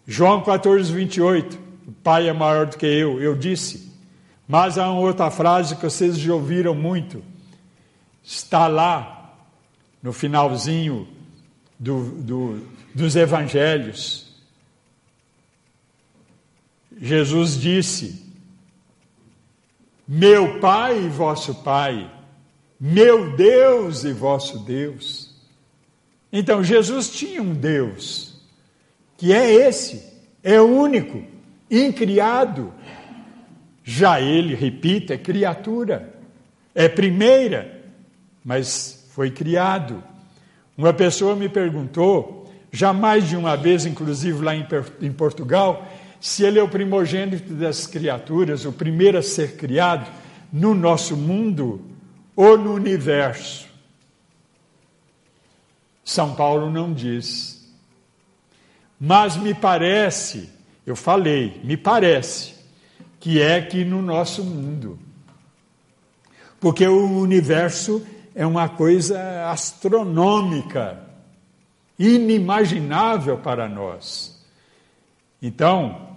João 14, 28, o Pai é maior do que eu. Eu disse, mas há uma outra frase que vocês já ouviram muito. Está lá no finalzinho do, do, dos evangelhos. Jesus disse: Meu Pai e vosso Pai, meu Deus e vosso Deus. Então, Jesus tinha um Deus, que é esse, é único, incriado, já ele, repito, é criatura, é primeira, mas foi criado. Uma pessoa me perguntou, já mais de uma vez, inclusive lá em Portugal, se ele é o primogênito das criaturas, o primeiro a ser criado no nosso mundo ou no universo. São Paulo não diz. Mas me parece, eu falei, me parece, que é aqui no nosso mundo. Porque o universo é uma coisa astronômica, inimaginável para nós. Então,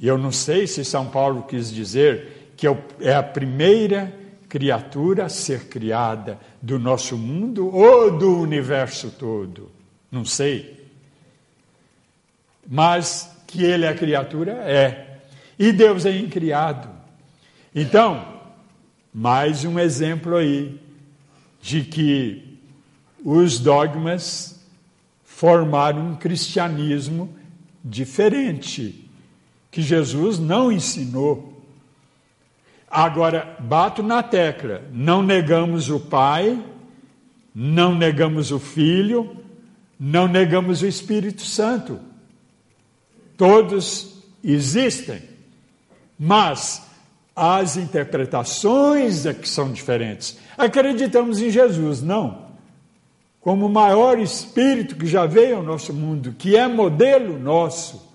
eu não sei se São Paulo quis dizer que é a primeira criatura a ser criada do nosso mundo ou do universo todo. Não sei. Mas que ele é a criatura, é. E Deus é incriado. Então, mais um exemplo aí de que os dogmas formaram um cristianismo diferente, que Jesus não ensinou. Agora, bato na tecla: não negamos o Pai, não negamos o Filho, não negamos o Espírito Santo. Todos existem. mas as interpretações é que são diferentes. Acreditamos em Jesus, não. Como o maior espírito que já veio ao nosso mundo, que é modelo nosso,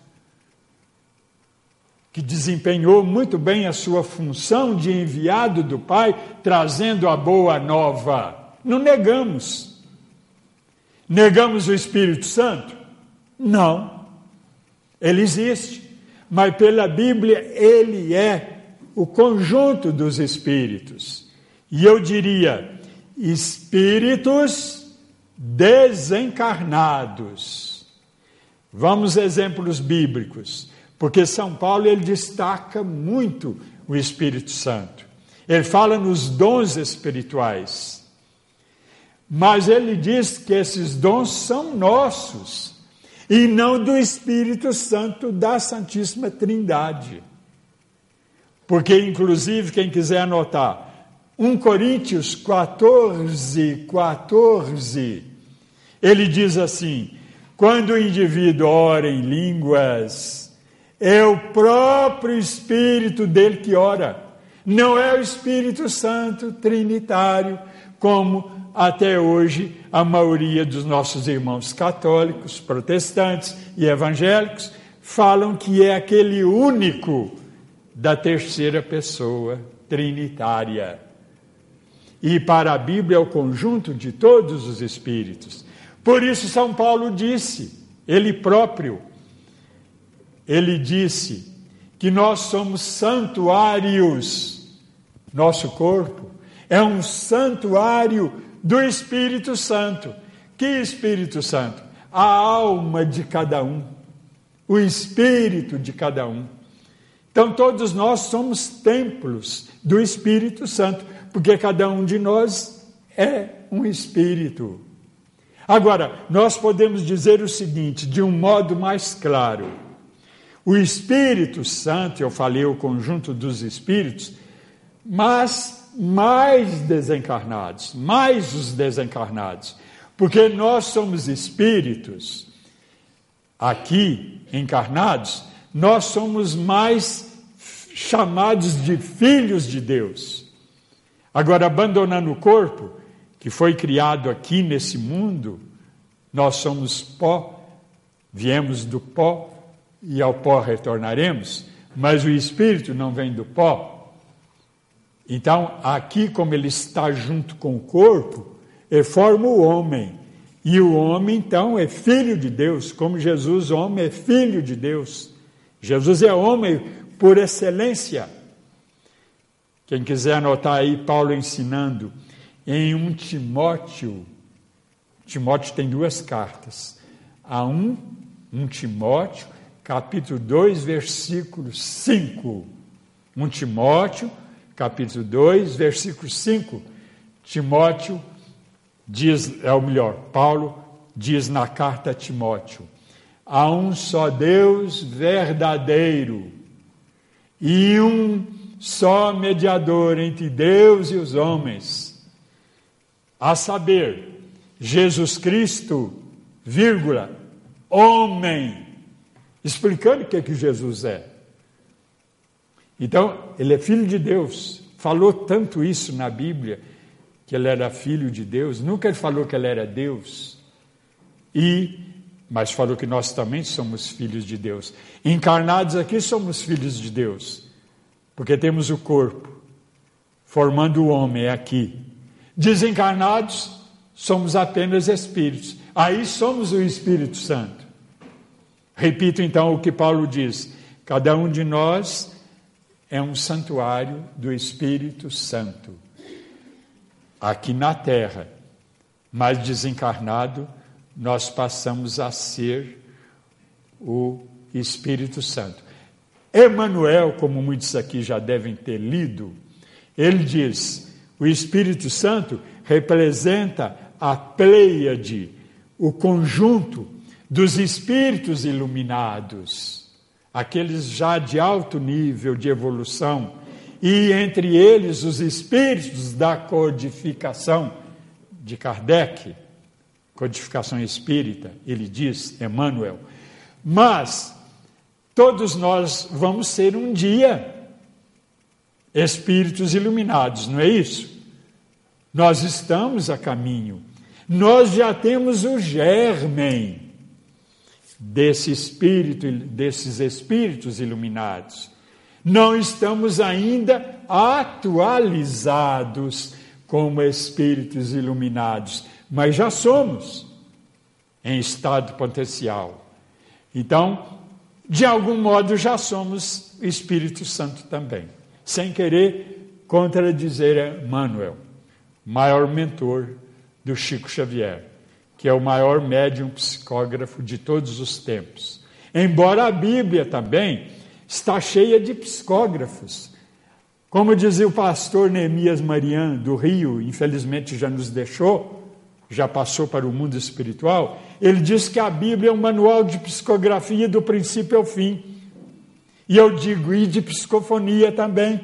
que desempenhou muito bem a sua função de enviado do Pai, trazendo a boa nova. Não negamos. Negamos o Espírito Santo? Não. Ele existe. Mas pela Bíblia, ele é o conjunto dos espíritos. E eu diria, espíritos desencarnados. Vamos exemplos bíblicos, porque São Paulo ele destaca muito o Espírito Santo. Ele fala nos dons espirituais. Mas ele diz que esses dons são nossos e não do Espírito Santo da Santíssima Trindade. Porque, inclusive, quem quiser anotar, 1 Coríntios 14, 14, ele diz assim: quando o indivíduo ora em línguas, é o próprio Espírito dele que ora, não é o Espírito Santo trinitário, como até hoje a maioria dos nossos irmãos católicos, protestantes e evangélicos falam que é aquele único da terceira pessoa trinitária. E para a Bíblia é o conjunto de todos os espíritos. Por isso, São Paulo disse, ele próprio, ele disse que nós somos santuários, nosso corpo é um santuário do Espírito Santo. Que Espírito Santo? A alma de cada um, o espírito de cada um. Então, todos nós somos templos do Espírito Santo, porque cada um de nós é um espírito. Agora, nós podemos dizer o seguinte, de um modo mais claro: o Espírito Santo, eu falei o conjunto dos espíritos, mas mais desencarnados, mais os desencarnados, porque nós somos espíritos aqui encarnados nós somos mais chamados de filhos de Deus. Agora, abandonando o corpo, que foi criado aqui nesse mundo, nós somos pó, viemos do pó e ao pó retornaremos, mas o espírito não vem do pó. Então, aqui, como ele está junto com o corpo, ele forma o homem. E o homem, então, é filho de Deus, como Jesus, homem, é filho de Deus. Jesus é homem por excelência. Quem quiser anotar aí, Paulo ensinando em um Timóteo. Timóteo tem duas cartas. A um, um Timóteo, capítulo 2, versículo 5. Um Timóteo, capítulo 2, versículo 5. Timóteo diz, é o melhor, Paulo diz na carta a Timóteo: Há um só Deus verdadeiro e um só mediador entre Deus e os homens, a saber, Jesus Cristo, vírgula, homem, explicando o que, é que Jesus é. Então, ele é filho de Deus, falou tanto isso na Bíblia, que ele era filho de Deus, nunca ele falou que ele era Deus. E mas falou que nós também somos filhos de Deus. Encarnados aqui somos filhos de Deus, porque temos o corpo, formando o homem aqui. Desencarnados, somos apenas espíritos. Aí somos o Espírito Santo. Repito então o que Paulo diz: cada um de nós é um santuário do Espírito Santo. Aqui na terra, mas desencarnado nós passamos a ser o Espírito Santo. Emmanuel, como muitos aqui já devem ter lido, ele diz: o Espírito Santo representa a pleiade, o conjunto dos espíritos iluminados, aqueles já de alto nível de evolução, e entre eles os espíritos da codificação de Kardec codificação espírita, ele diz, Emmanuel, mas todos nós vamos ser um dia espíritos iluminados, não é isso? Nós estamos a caminho. Nós já temos o germen desse espírito, desses espíritos iluminados. Não estamos ainda atualizados como espíritos iluminados, mas já somos em estado potencial. Então, de algum modo já somos Espírito Santo também, sem querer contradizer Emmanuel, maior mentor do Chico Xavier, que é o maior médium psicógrafo de todos os tempos. Embora a Bíblia também está cheia de psicógrafos. Como dizia o pastor Neemias Marian, do Rio, infelizmente já nos deixou, já passou para o mundo espiritual, ele diz que a Bíblia é um manual de psicografia do princípio ao fim. E eu digo, e de psicofonia também.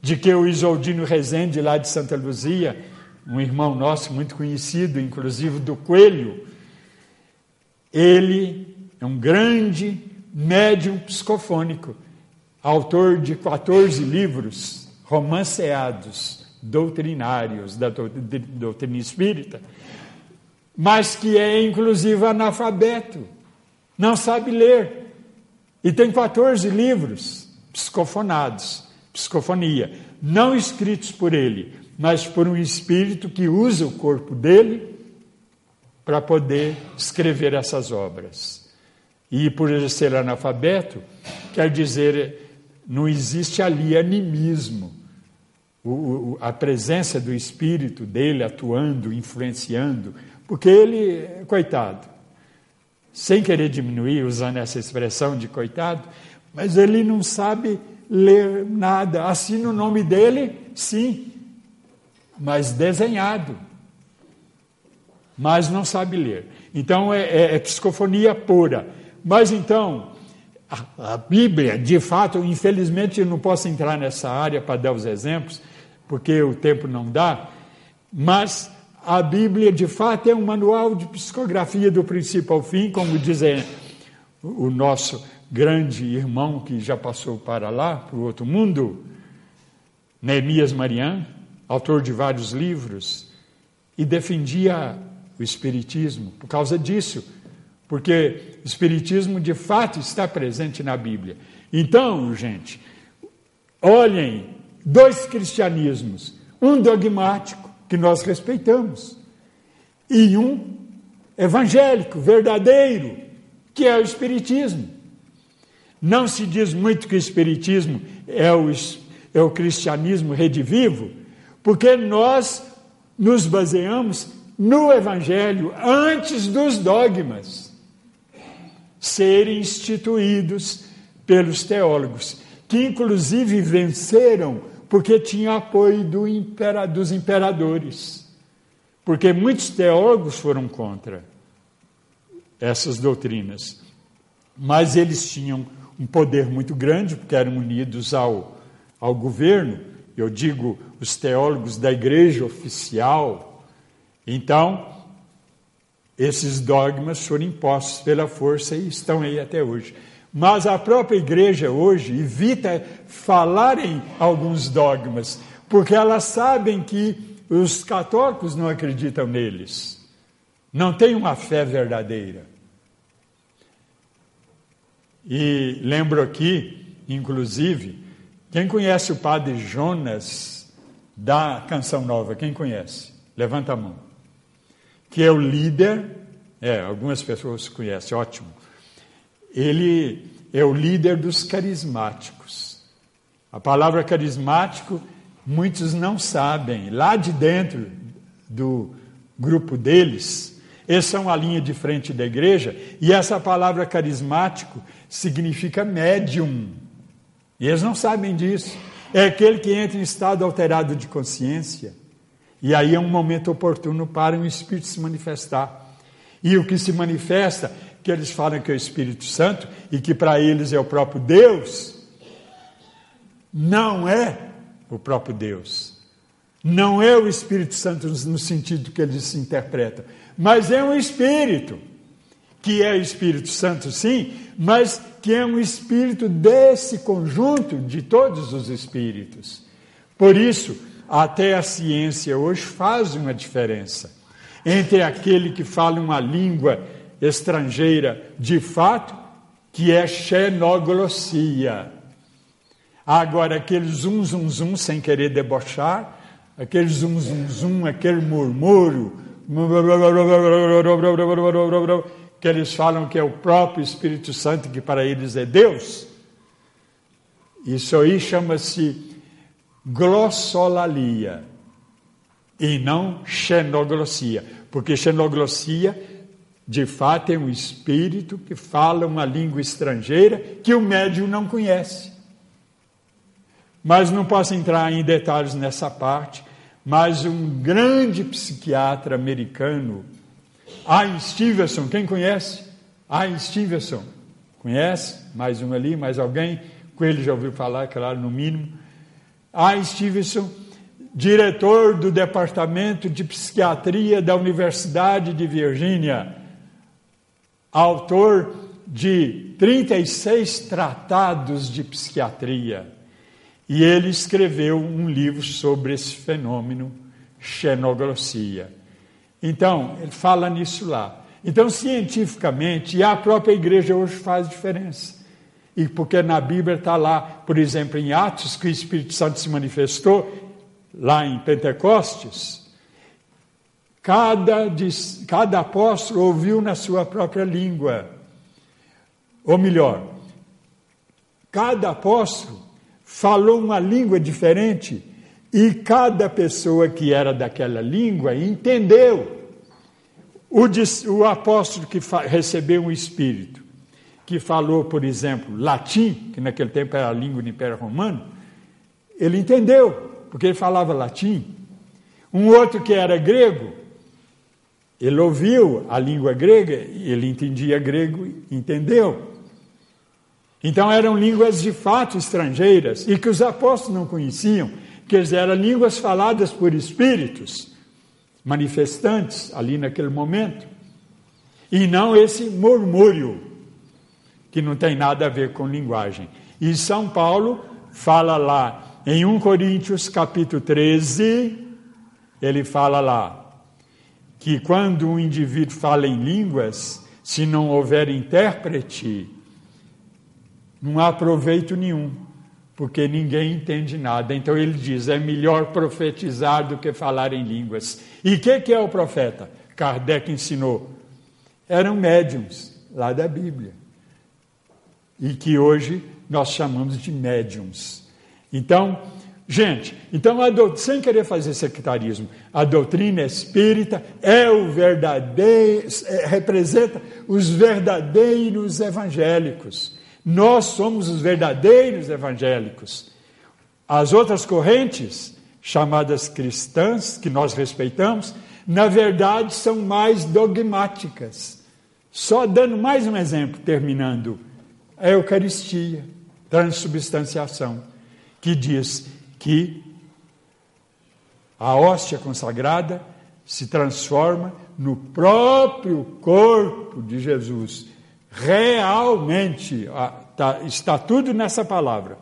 De que o Isoldino Rezende, lá de Santa Luzia, um irmão nosso muito conhecido, inclusive do Coelho, ele é um grande médium psicofônico, autor de 14 livros romanceados, doutrinários da doutrina espírita, mas que é inclusive analfabeto, não sabe ler. E tem 14 livros psicofonados, psicofonia, não escritos por ele, mas por um espírito que usa o corpo dele para poder escrever essas obras. E por ele ser analfabeto, quer dizer, não existe ali animismo. O, o, a presença do espírito dele atuando, influenciando, porque ele, coitado, sem querer diminuir, usando essa expressão de coitado, mas ele não sabe ler nada. Assina o nome dele, sim, mas desenhado. Mas não sabe ler. Então é, é, é psicofonia pura. Mas então, a, a Bíblia, de fato, infelizmente eu não posso entrar nessa área para dar os exemplos, porque o tempo não dá, mas a Bíblia, de fato, é um manual de psicografia do princípio ao fim, como diz o nosso grande irmão que já passou para lá, para o outro mundo, Neemias Marian, autor de vários livros, e defendia o Espiritismo por causa disso porque o Espiritismo de fato está presente na Bíblia. Então, gente, olhem dois cristianismos: um dogmático, que nós respeitamos, e um evangélico, verdadeiro, que é o Espiritismo. Não se diz muito que o Espiritismo é o, é o cristianismo redivivo, porque nós nos baseamos no Evangelho antes dos dogmas serem instituídos pelos teólogos, que inclusive venceram porque tinham apoio do impera, dos imperadores. Porque muitos teólogos foram contra essas doutrinas. Mas eles tinham um poder muito grande, porque eram unidos ao, ao governo, eu digo os teólogos da igreja oficial. Então, esses dogmas foram impostos pela força e estão aí até hoje. Mas a própria igreja hoje evita falar em alguns dogmas, porque elas sabem que os católicos não acreditam neles, não têm uma fé verdadeira. E lembro aqui, inclusive, quem conhece o padre Jonas da Canção Nova? Quem conhece? Levanta a mão que é o líder, é, algumas pessoas conhecem, ótimo. Ele é o líder dos carismáticos. A palavra carismático, muitos não sabem. Lá de dentro do grupo deles, eles são a linha de frente da igreja, e essa palavra carismático significa médium. E eles não sabem disso. É aquele que entra em estado alterado de consciência e aí é um momento oportuno para o Espírito se manifestar. E o que se manifesta, que eles falam que é o Espírito Santo e que para eles é o próprio Deus, não é o próprio Deus. Não é o Espírito Santo no sentido que eles se interpretam, mas é um Espírito, que é o Espírito Santo, sim, mas que é um espírito desse conjunto de todos os espíritos. Por isso, até a ciência hoje faz uma diferença entre aquele que fala uma língua estrangeira de fato, que é xenoglossia. Agora, aquele zum, zum, zum, sem querer debochar, aquele zum, zum, zum, aquele murmúrio, que eles falam que é o próprio Espírito Santo, que para eles é Deus. Isso aí chama-se glossolalia e não xenoglossia, porque xenoglossia de fato é um espírito que fala uma língua estrangeira que o médium não conhece. Mas não posso entrar em detalhes nessa parte, mas um grande psiquiatra americano, Ian Stevenson, quem conhece? Ian Stevenson, conhece? Mais um ali, mais alguém? Com ele já ouviu falar, claro, no mínimo. Ian Stevenson, diretor do Departamento de Psiquiatria da Universidade de Virgínia, autor de 36 tratados de psiquiatria e ele escreveu um livro sobre esse fenômeno, xenoglossia. Então, ele fala nisso lá. Então, cientificamente, e a própria igreja hoje faz diferença. E porque na Bíblia está lá, por exemplo, em Atos, que o Espírito Santo se manifestou, lá em Pentecostes, cada, cada apóstolo ouviu na sua própria língua. Ou melhor, cada apóstolo falou uma língua diferente e cada pessoa que era daquela língua entendeu. O, o apóstolo que recebeu um espírito, que falou, por exemplo, latim, que naquele tempo era a língua do Império Romano, ele entendeu, porque ele falava latim. Um outro que era grego, ele ouviu a língua grega, ele entendia grego, entendeu. Então eram línguas de fato estrangeiras e que os apóstolos não conheciam, que eram línguas faladas por espíritos manifestantes ali naquele momento. E não esse murmúrio, que não tem nada a ver com linguagem. E São Paulo fala lá em 1 Coríntios capítulo 13, ele fala lá que quando um indivíduo fala em línguas, se não houver intérprete, não há proveito nenhum, porque ninguém entende nada. Então ele diz: é melhor profetizar do que falar em línguas. E o que, que é o profeta? Kardec ensinou. Eram médiums lá da Bíblia. E que hoje nós chamamos de médiums. Então, gente, então a sem querer fazer sectarismo, a doutrina espírita é o verdadeiro, é, representa os verdadeiros evangélicos nós somos os verdadeiros evangélicos. As outras correntes, chamadas cristãs, que nós respeitamos, na verdade são mais dogmáticas. Só dando mais um exemplo, terminando. A Eucaristia, transubstanciação, que diz que a hóstia consagrada se transforma no próprio corpo de Jesus realmente, tá, está tudo nessa palavra,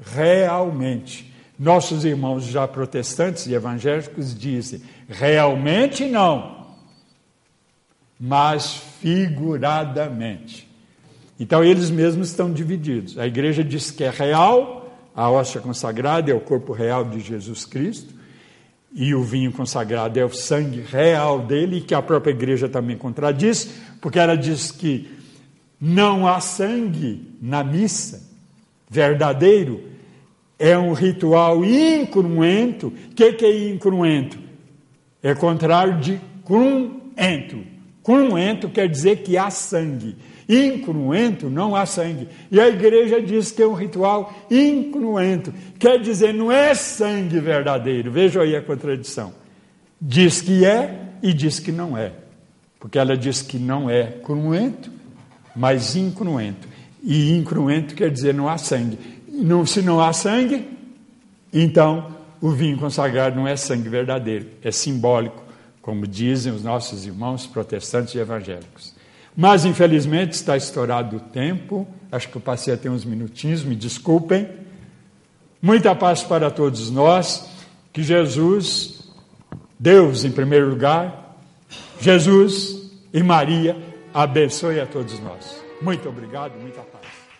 realmente. Nossos irmãos já protestantes e evangélicos dizem, realmente não, mas figuradamente. Então eles mesmos estão divididos. A igreja diz que é real, a hóstia consagrada é o corpo real de Jesus Cristo, e o vinho consagrado é o sangue real dele, que a própria igreja também contradiz, porque ela diz que não há sangue na missa verdadeiro. É um ritual incruento. O que, que é incruento? É contrário de cruento. Cruento quer dizer que há sangue. Incruento não há sangue. E a igreja diz que é um ritual incruento. Quer dizer, não é sangue verdadeiro. Veja aí a contradição. Diz que é e diz que não é. Porque ela diz que não é cruento mas incruento. E incruento quer dizer não há sangue. Não, se não há sangue, então o vinho consagrado não é sangue verdadeiro, é simbólico, como dizem os nossos irmãos protestantes e evangélicos. Mas, infelizmente, está estourado o tempo Acho que eu passei até uns minutinhos, me desculpem. Muita paz para todos nós. Que Jesus, Deus em primeiro lugar, Jesus e Maria abençoe a todos nós. Muito obrigado, muita paz.